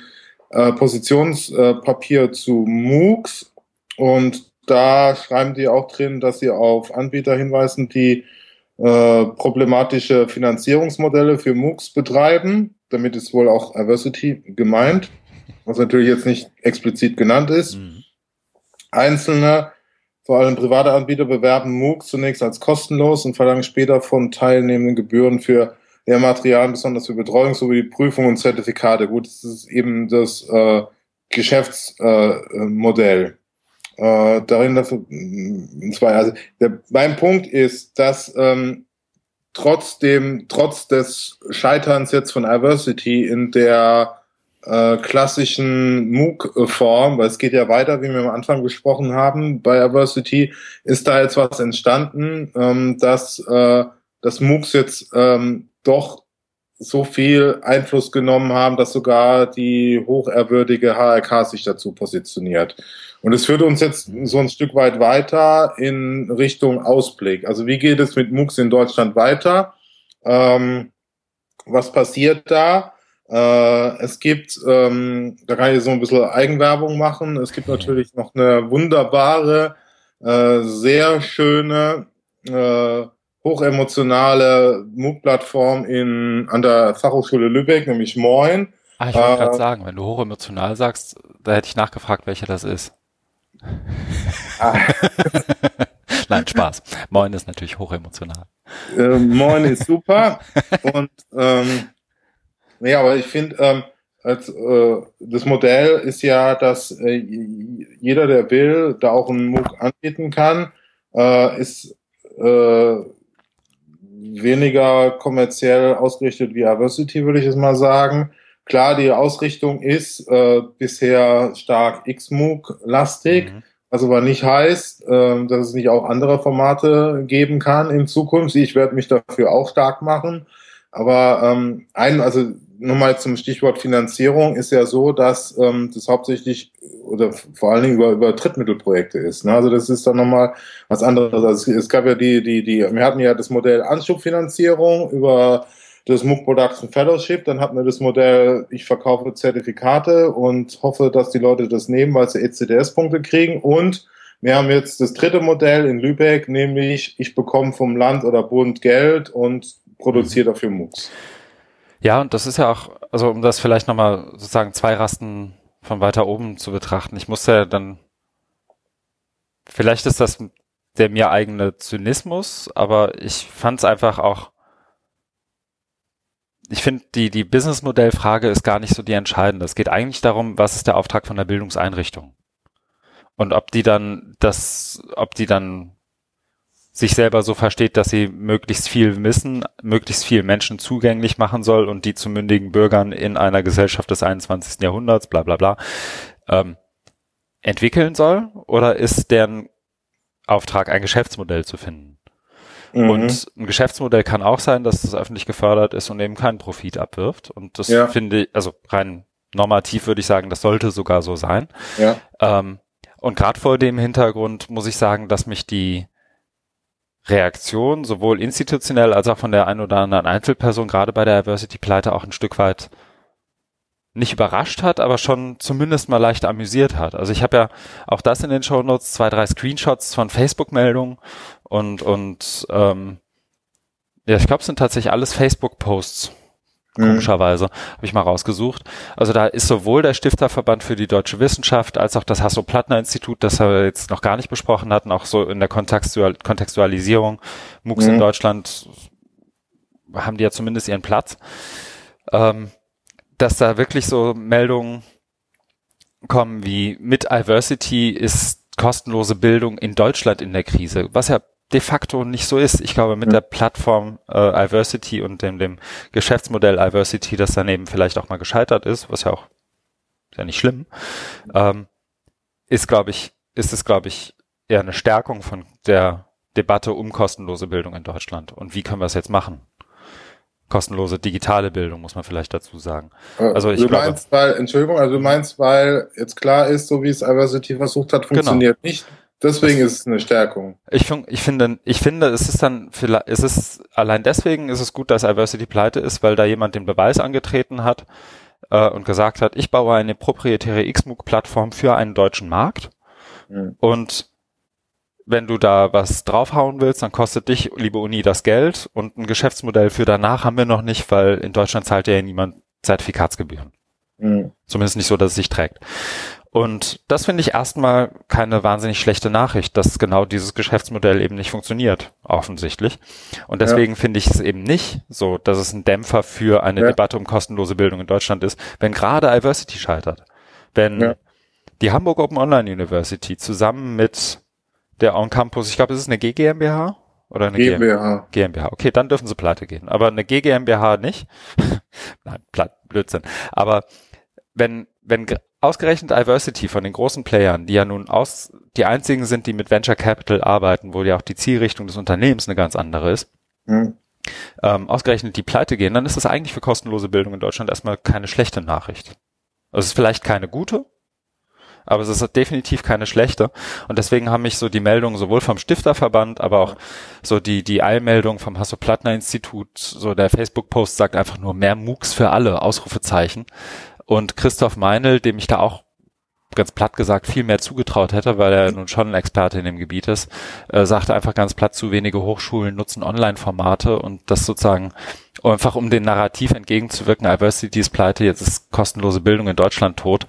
äh, Positionspapier äh, zu MOOCs und da schreiben die auch drin, dass sie auf Anbieter hinweisen, die äh, problematische Finanzierungsmodelle für MOOCs betreiben damit ist wohl auch Diversity gemeint, was natürlich jetzt nicht explizit genannt ist. Mhm. Einzelne, vor allem private Anbieter, bewerben MOOC zunächst als kostenlos und verlangen später von Teilnehmenden Gebühren für Lehrmaterialien, besonders für Betreuung sowie die Prüfung und Zertifikate. Gut, das ist eben das äh, Geschäftsmodell. Äh, äh, darin dafür, zwei, also der, mein Punkt ist, dass ähm, trotzdem, trotz des Scheiterns jetzt von Diversity in der äh, klassischen MOOC-Form, weil es geht ja weiter, wie wir am Anfang besprochen haben, bei Diversity ist da jetzt was entstanden, ähm, dass äh, das MOOCs jetzt ähm, doch so viel Einfluss genommen haben, dass sogar die hochehrwürdige HRK sich dazu positioniert. Und es führt uns jetzt so ein Stück weit weiter in Richtung Ausblick. Also wie geht es mit MOOCs in Deutschland weiter? Ähm, was passiert da? Äh, es gibt, ähm, da kann ich so ein bisschen Eigenwerbung machen. Es gibt natürlich noch eine wunderbare, äh, sehr schöne, äh, hochemotionale MOOC-Plattform in, an der Fachhochschule Lübeck, nämlich Moin. Ah, ich wollte äh, gerade sagen, wenn du hochemotional sagst, da hätte ich nachgefragt, welche das ist. Ah. Nein, Spaß. Moin ist natürlich hochemotional. Äh, Moin ist super. und ähm, ja, aber ich finde, ähm, als, äh, das Modell ist ja, dass äh, jeder, der will, da auch einen MOOC anbieten kann. Äh, ist äh, weniger kommerziell ausgerichtet wie Diversity, würde ich es mal sagen. Klar, die Ausrichtung ist äh, bisher stark XMOOC-lastig, mhm. was aber nicht heißt, äh, dass es nicht auch andere Formate geben kann in Zukunft. Ich werde mich dafür auch stark machen. Aber ähm, ein, also nochmal zum Stichwort Finanzierung ist ja so, dass ähm, das hauptsächlich oder vor allen Dingen über, über Drittmittelprojekte ist. Ne? Also das ist dann nochmal was anderes. Also es, es gab ja die, die, die, wir hatten ja das Modell Anschubfinanzierung über das MOOC Production Fellowship, dann hatten wir das Modell, ich verkaufe Zertifikate und hoffe, dass die Leute das nehmen, weil sie ECDS-Punkte kriegen und wir haben jetzt das dritte Modell in Lübeck, nämlich ich bekomme vom Land oder Bund Geld und produziere dafür MOOCs. Ja, und das ist ja auch, also um das vielleicht nochmal sozusagen zwei Rasten von weiter oben zu betrachten. Ich muss ja dann, vielleicht ist das der mir eigene Zynismus, aber ich fand es einfach auch ich finde, die, die Businessmodellfrage ist gar nicht so die entscheidende. Es geht eigentlich darum, was ist der Auftrag von der Bildungseinrichtung? Und ob die dann das, ob die dann sich selber so versteht, dass sie möglichst viel Wissen, möglichst viel Menschen zugänglich machen soll und die zu mündigen Bürgern in einer Gesellschaft des 21. Jahrhunderts, bla bla bla, ähm, entwickeln soll? Oder ist deren Auftrag, ein Geschäftsmodell zu finden? Mhm. Und ein Geschäftsmodell kann auch sein, dass es öffentlich gefördert ist und eben keinen Profit abwirft. Und das ja. finde ich, also rein normativ würde ich sagen, das sollte sogar so sein. Ja. Ähm, und gerade vor dem Hintergrund muss ich sagen, dass mich die Reaktion sowohl institutionell als auch von der einen oder anderen Einzelperson gerade bei der Diversity-Pleite auch ein Stück weit nicht überrascht hat, aber schon zumindest mal leicht amüsiert hat. Also ich habe ja auch das in den Show Notes, zwei, drei Screenshots von Facebook-Meldungen und, und ähm, ja, ich glaube, es sind tatsächlich alles Facebook-Posts. Mhm. Komischerweise habe ich mal rausgesucht. Also da ist sowohl der Stifterverband für die deutsche Wissenschaft als auch das Hasso-Plattner-Institut, das wir jetzt noch gar nicht besprochen hatten, auch so in der Kontextual Kontextualisierung. MOOCs mhm. in Deutschland haben die ja zumindest ihren Platz. Ähm, dass da wirklich so Meldungen kommen wie mit Diversity ist kostenlose Bildung in Deutschland in der Krise, was ja de facto nicht so ist. Ich glaube, mit ja. der Plattform äh, Iversity und dem, dem Geschäftsmodell Iversity, das daneben vielleicht auch mal gescheitert ist, was ja auch ist ja nicht schlimm, ähm, ist, glaube ich, ist es, glaube ich, eher eine Stärkung von der Debatte um kostenlose Bildung in Deutschland. Und wie können wir es jetzt machen? kostenlose digitale Bildung, muss man vielleicht dazu sagen. Äh, also ich du glaube, meinst, weil, Entschuldigung, also du meinst, weil jetzt klar ist, so wie es Iversity versucht hat, funktioniert genau. nicht. Deswegen ist es eine Stärkung. Ich, ich finde, ich finde, es ist dann, vielleicht, es ist, allein deswegen ist es gut, dass Iversity pleite ist, weil da jemand den Beweis angetreten hat äh, und gesagt hat, ich baue eine proprietäre XMOOC-Plattform für einen deutschen Markt. Mhm. Und wenn du da was draufhauen willst, dann kostet dich, liebe Uni, das Geld und ein Geschäftsmodell für danach haben wir noch nicht, weil in Deutschland zahlt ja niemand Zertifikatsgebühren. Mhm. Zumindest nicht so, dass es sich trägt. Und das finde ich erstmal keine wahnsinnig schlechte Nachricht, dass genau dieses Geschäftsmodell eben nicht funktioniert, offensichtlich. Und deswegen ja. finde ich es eben nicht so, dass es ein Dämpfer für eine ja. Debatte um kostenlose Bildung in Deutschland ist, wenn gerade Diversity scheitert. Wenn ja. die Hamburg Open Online University zusammen mit der On Campus, ich glaube, es ist eine GGMBH oder eine GmbH. GmbH. Okay, dann dürfen sie pleite gehen. Aber eine GGMBH nicht. Nein, Blödsinn. Aber wenn, wenn ausgerechnet Diversity von den großen Playern, die ja nun aus, die einzigen sind, die mit Venture Capital arbeiten, wo ja auch die Zielrichtung des Unternehmens eine ganz andere ist, mhm. ähm, ausgerechnet die pleite gehen, dann ist das eigentlich für kostenlose Bildung in Deutschland erstmal keine schlechte Nachricht. Also es ist vielleicht keine gute, aber es ist definitiv keine schlechte. Und deswegen haben mich so die Meldungen sowohl vom Stifterverband, aber auch so die, die Eilmeldung vom Hasso-Plattner-Institut, so der Facebook-Post sagt einfach nur mehr MOOCs für alle, Ausrufezeichen. Und Christoph Meinl, dem ich da auch ganz platt gesagt viel mehr zugetraut hätte, weil er nun schon ein Experte in dem Gebiet ist, äh, sagte einfach ganz platt, zu wenige Hochschulen nutzen Online-Formate und das sozusagen einfach um den Narrativ entgegenzuwirken, Diversity ist pleite, jetzt ist kostenlose Bildung in Deutschland tot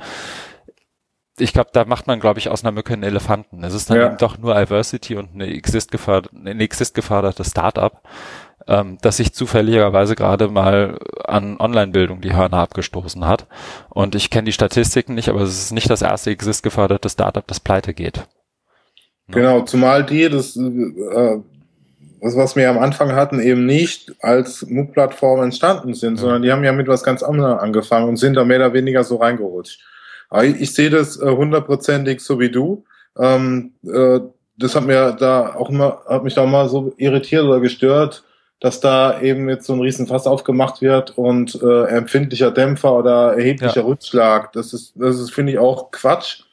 ich glaube, da macht man, glaube ich, aus einer Mücke einen Elefanten. Es ist dann ja. eben doch nur Diversity und eine Exist, gefördert, ein Exist geförderte Startup, ähm, das sich zufälligerweise gerade mal an Online-Bildung die Hörner abgestoßen hat. Und ich kenne die Statistiken nicht, aber es ist nicht das erste Exist geförderte Startup, das pleite geht. Genau, zumal die, das äh, was, was wir am Anfang hatten, eben nicht als MOOC-Plattform entstanden sind, ja. sondern die haben ja mit was ganz anderem angefangen und sind da mehr oder weniger so reingerutscht. Aber ich, ich sehe das äh, hundertprozentig so wie du. Ähm, äh, das hat mir da auch immer, hat mich da mal so irritiert oder gestört, dass da eben jetzt so ein Riesenfass aufgemacht wird und äh, empfindlicher Dämpfer oder erheblicher ja. Rückschlag. Das ist, das ist, finde ich, auch Quatsch.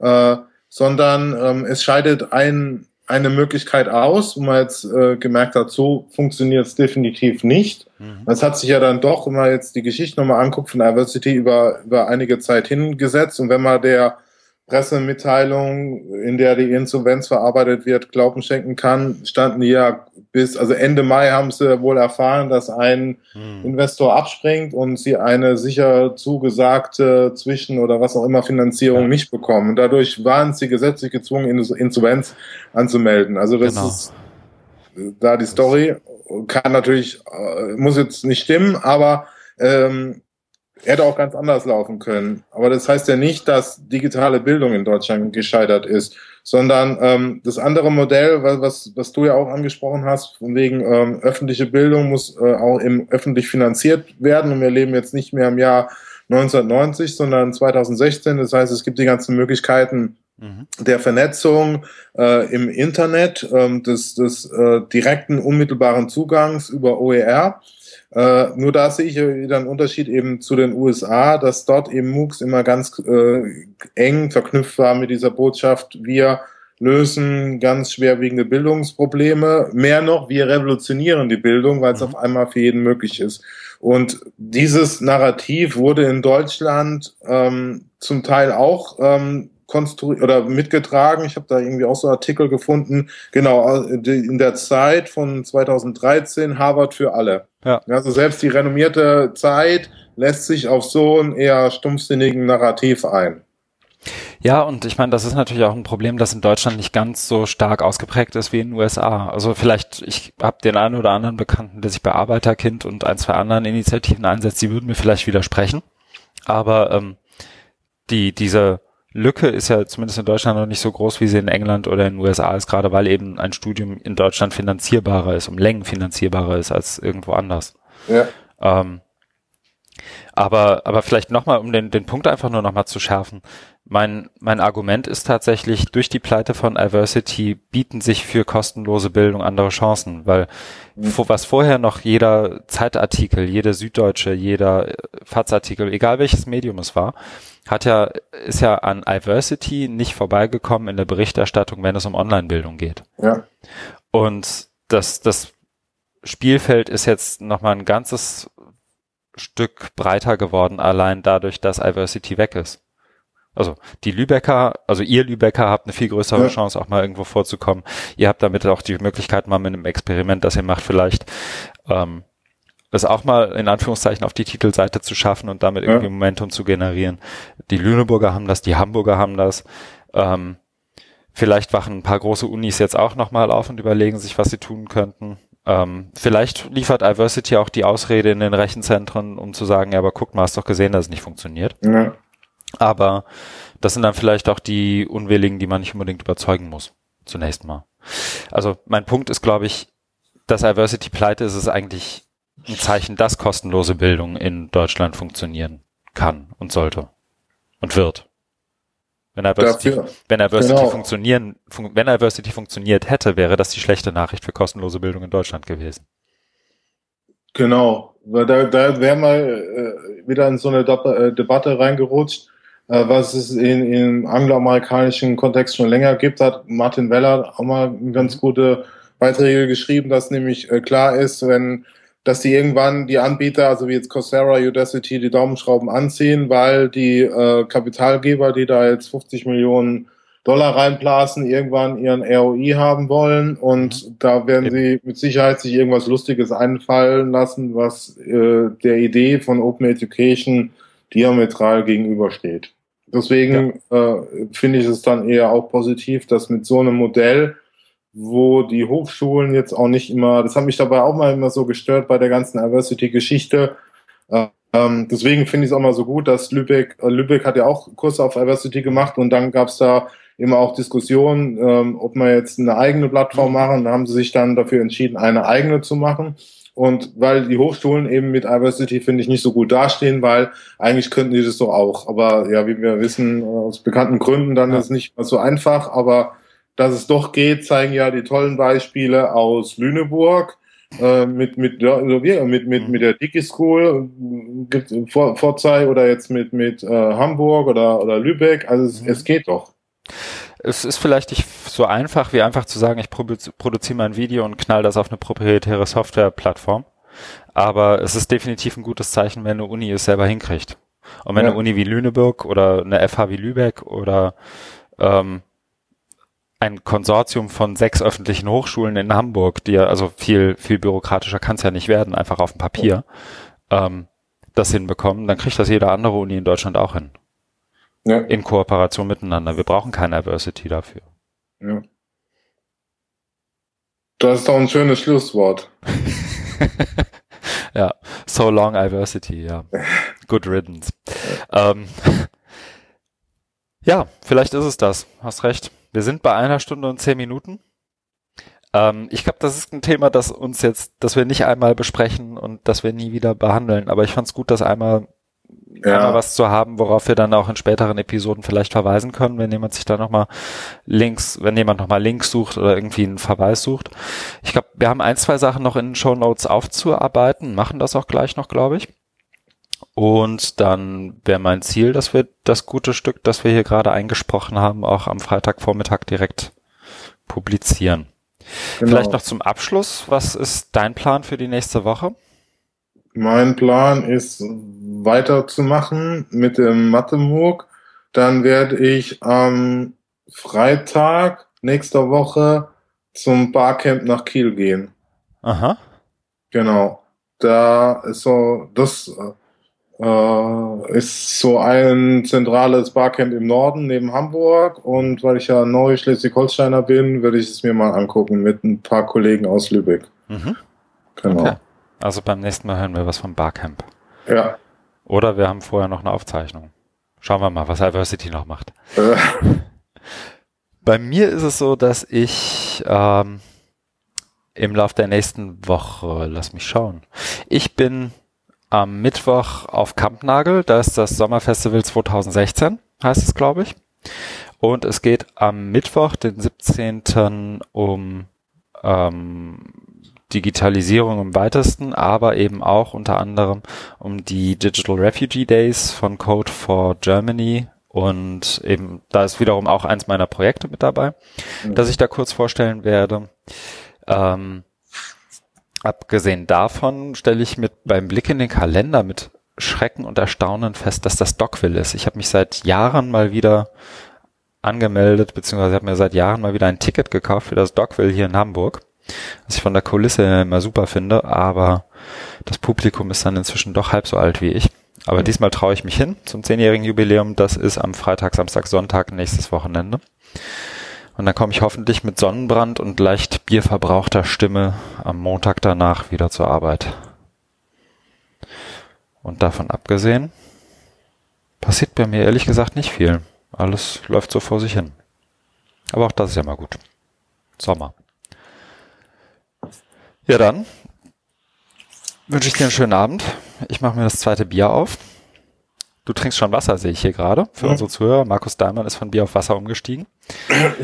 Äh, sondern ähm, es scheidet ein, eine Möglichkeit aus, wo man jetzt äh, gemerkt hat, so funktioniert es definitiv nicht. Mhm. Das hat sich ja dann doch, wenn man jetzt die Geschichte nochmal anguckt, von Diversity über, über einige Zeit hingesetzt. Und wenn man der Pressemitteilung, in der die Insolvenz verarbeitet wird, Glauben schenken kann, standen ja bis, also Ende Mai haben sie wohl erfahren, dass ein hm. Investor abspringt und sie eine sicher zugesagte Zwischen- oder was auch immer Finanzierung ja. nicht bekommen. Dadurch waren sie gesetzlich gezwungen, Insolvenz anzumelden. Also das genau. ist da die Story. Kann natürlich, äh, muss jetzt nicht stimmen, aber ähm, hätte auch ganz anders laufen können. Aber das heißt ja nicht, dass digitale Bildung in Deutschland gescheitert ist, sondern ähm, das andere Modell, was, was du ja auch angesprochen hast, von wegen ähm, öffentliche Bildung muss äh, auch im öffentlich finanziert werden. Und wir leben jetzt nicht mehr im Jahr 1990, sondern 2016. Das heißt, es gibt die ganzen Möglichkeiten, mhm. der Vernetzung äh, im Internet, ähm, des, des äh, direkten, unmittelbaren Zugangs über OER. Äh, nur da sehe ich wieder einen Unterschied eben zu den USA, dass dort eben MOOCs immer ganz äh, eng verknüpft war mit dieser Botschaft, wir lösen ganz schwerwiegende Bildungsprobleme. Mehr noch, wir revolutionieren die Bildung, weil es mhm. auf einmal für jeden möglich ist. Und dieses Narrativ wurde in Deutschland ähm, zum Teil auch ähm, konstruiert oder mitgetragen. Ich habe da irgendwie auch so Artikel gefunden. Genau, äh, in der Zeit von 2013 Harvard für alle. Ja. Also selbst die renommierte Zeit lässt sich auf so einen eher stumpfsinnigen Narrativ ein. Ja, und ich meine, das ist natürlich auch ein Problem, das in Deutschland nicht ganz so stark ausgeprägt ist wie in den USA. Also vielleicht, ich habe den einen oder anderen Bekannten, der sich bei Arbeiterkind und ein, zwei anderen Initiativen einsetzt, die würden mir vielleicht widersprechen. Aber ähm, die, diese Lücke ist ja zumindest in Deutschland noch nicht so groß, wie sie in England oder in den USA ist, gerade weil eben ein Studium in Deutschland finanzierbarer ist, um Längen finanzierbarer ist als irgendwo anders. Ja. Ähm, aber, aber vielleicht nochmal, um den, den Punkt einfach nur nochmal zu schärfen. Mein, mein Argument ist tatsächlich, durch die Pleite von Iversity bieten sich für kostenlose Bildung andere Chancen, weil mhm. was vorher noch jeder Zeitartikel, jede Süddeutsche, jeder FAZ-Artikel, egal welches Medium es war, hat ja, ist ja an Iversity nicht vorbeigekommen in der Berichterstattung, wenn es um Online-Bildung geht. Ja. Und das, das Spielfeld ist jetzt nochmal ein ganzes Stück breiter geworden, allein dadurch, dass Iversity weg ist. Also die Lübecker, also ihr Lübecker habt eine viel größere ja. Chance, auch mal irgendwo vorzukommen. Ihr habt damit auch die Möglichkeit, mal mit einem Experiment, das ihr macht, vielleicht ähm, das auch mal in Anführungszeichen auf die Titelseite zu schaffen und damit irgendwie ja. Momentum zu generieren. Die Lüneburger haben das, die Hamburger haben das. Ähm, vielleicht wachen ein paar große Unis jetzt auch nochmal auf und überlegen sich, was sie tun könnten. Ähm, vielleicht liefert Diversity auch die Ausrede in den Rechenzentren, um zu sagen, ja, aber guckt mal, hast doch gesehen, dass es nicht funktioniert. Ja. Aber das sind dann vielleicht auch die Unwilligen, die man nicht unbedingt überzeugen muss. Zunächst mal. Also mein Punkt ist, glaube ich, dass Diversity pleite ist, ist eigentlich ein Zeichen, dass kostenlose Bildung in Deutschland funktionieren kann und sollte und wird. Wenn Diversity, Dafür, wenn Diversity genau. funktionieren, fun wenn Diversity funktioniert hätte, wäre das die schlechte Nachricht für kostenlose Bildung in Deutschland gewesen. Genau, weil da, da wäre mal äh, wieder in so eine De Debatte reingerutscht, äh, was es in, im angloamerikanischen Kontext schon länger gibt, hat Martin Weller auch mal ganz gute Beiträge geschrieben, dass nämlich äh, klar ist, wenn dass die irgendwann die Anbieter, also wie jetzt Coursera, Udacity, die Daumenschrauben anziehen, weil die äh, Kapitalgeber, die da jetzt 50 Millionen Dollar reinblasen, irgendwann ihren ROI haben wollen und mhm. da werden sie mit Sicherheit sich irgendwas Lustiges einfallen lassen, was äh, der Idee von Open Education diametral gegenübersteht. Deswegen ja. äh, finde ich es dann eher auch positiv, dass mit so einem Modell wo die Hochschulen jetzt auch nicht immer, das hat mich dabei auch mal immer so gestört bei der ganzen Diversity-Geschichte. Ähm, deswegen finde ich es auch mal so gut, dass Lübeck, äh, Lübeck hat ja auch Kurse auf Diversity gemacht und dann gab es da immer auch Diskussionen, ähm, ob wir jetzt eine eigene Plattform machen. Da haben sie sich dann dafür entschieden, eine eigene zu machen. Und weil die Hochschulen eben mit Diversity, finde ich, nicht so gut dastehen, weil eigentlich könnten die das doch auch. Aber ja, wie wir wissen, aus bekannten Gründen, dann ja. ist es nicht so einfach. Aber dass es doch geht, zeigen ja die tollen Beispiele aus Lüneburg. Äh, mit mit also mit mit mit der Dickie School gibt Vor, Vorzeig oder jetzt mit mit äh, Hamburg oder oder Lübeck also es, mhm. es geht doch es ist vielleicht nicht so einfach, wie einfach zu sagen, ich produziere mein Video und knall das auf eine proprietäre Softwareplattform. Aber es ist definitiv ein gutes Zeichen, wenn eine Uni es selber hinkriegt. Und wenn ja. eine Uni wie Lüneburg oder eine FH wie Lübeck oder ähm, ein Konsortium von sechs öffentlichen Hochschulen in Hamburg, die ja, also viel, viel bürokratischer kann es ja nicht werden, einfach auf dem Papier, ähm, das hinbekommen, dann kriegt das jede andere Uni in Deutschland auch hin. Ja. In Kooperation miteinander. Wir brauchen keine Adversity dafür. Ja. Das ist doch ein schönes Schlusswort. ja, so long Adversity, ja. Good riddance. Ähm, ja, vielleicht ist es das. Hast recht. Wir sind bei einer Stunde und zehn Minuten. Ähm, ich glaube, das ist ein Thema, das uns jetzt, das wir nicht einmal besprechen und das wir nie wieder behandeln. Aber ich fand es gut, das einmal ja. was zu haben, worauf wir dann auch in späteren Episoden vielleicht verweisen können, wenn jemand sich da nochmal Links, wenn jemand nochmal Links sucht oder irgendwie einen Verweis sucht. Ich glaube, wir haben ein, zwei Sachen noch in den Show Notes aufzuarbeiten, machen das auch gleich noch, glaube ich. Und dann wäre mein Ziel, dass wir das gute Stück, das wir hier gerade eingesprochen haben, auch am Freitagvormittag direkt publizieren. Genau. Vielleicht noch zum Abschluss. Was ist dein Plan für die nächste Woche? Mein Plan ist weiterzumachen mit dem Mathe-MOOC. Dann werde ich am Freitag nächster Woche zum Barcamp nach Kiel gehen. Aha. Genau. Da ist so, das äh, ist so ein zentrales Barcamp im Norden neben Hamburg und weil ich ja neu Schleswig-Holsteiner bin, würde ich es mir mal angucken mit ein paar Kollegen aus Lübeck. Mhm. Genau. Okay. Also beim nächsten Mal hören wir was vom Barcamp. Ja. Oder wir haben vorher noch eine Aufzeichnung. Schauen wir mal, was Diversity noch macht. Äh. Bei mir ist es so, dass ich ähm, im Laufe der nächsten Woche, lass mich schauen, ich bin am Mittwoch auf Kampnagel, da ist das Sommerfestival 2016, heißt es, glaube ich. Und es geht am Mittwoch, den 17. um ähm, Digitalisierung im weitesten, aber eben auch unter anderem um die Digital Refugee Days von Code for Germany und eben da ist wiederum auch eins meiner Projekte mit dabei, mhm. das ich da kurz vorstellen werde. Ähm, abgesehen davon stelle ich mit beim Blick in den Kalender mit Schrecken und Erstaunen fest, dass das Dockville ist. Ich habe mich seit Jahren mal wieder angemeldet, beziehungsweise habe mir seit Jahren mal wieder ein Ticket gekauft für das Dockville hier in Hamburg was ich von der Kulisse immer super finde, aber das Publikum ist dann inzwischen doch halb so alt wie ich. Aber mhm. diesmal traue ich mich hin zum zehnjährigen Jubiläum. Das ist am Freitag, Samstag, Sonntag nächstes Wochenende. Und dann komme ich hoffentlich mit Sonnenbrand und leicht bierverbrauchter Stimme am Montag danach wieder zur Arbeit. Und davon abgesehen, passiert bei mir ehrlich gesagt nicht viel. Alles läuft so vor sich hin. Aber auch das ist ja mal gut. Sommer. Ja, dann wünsche ich dir einen schönen Abend. Ich mache mir das zweite Bier auf. Du trinkst schon Wasser, sehe ich hier gerade. Für ja. unsere Zuhörer. Markus Daimann ist von Bier auf Wasser umgestiegen.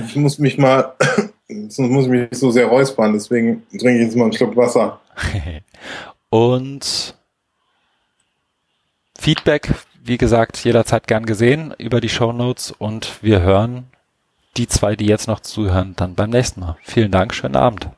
Ich muss mich mal, sonst muss ich mich so sehr räuspern, deswegen trinke ich jetzt mal einen Schluck Wasser. Und Feedback, wie gesagt, jederzeit gern gesehen über die Show Notes und wir hören die zwei, die jetzt noch zuhören, dann beim nächsten Mal. Vielen Dank, schönen Abend.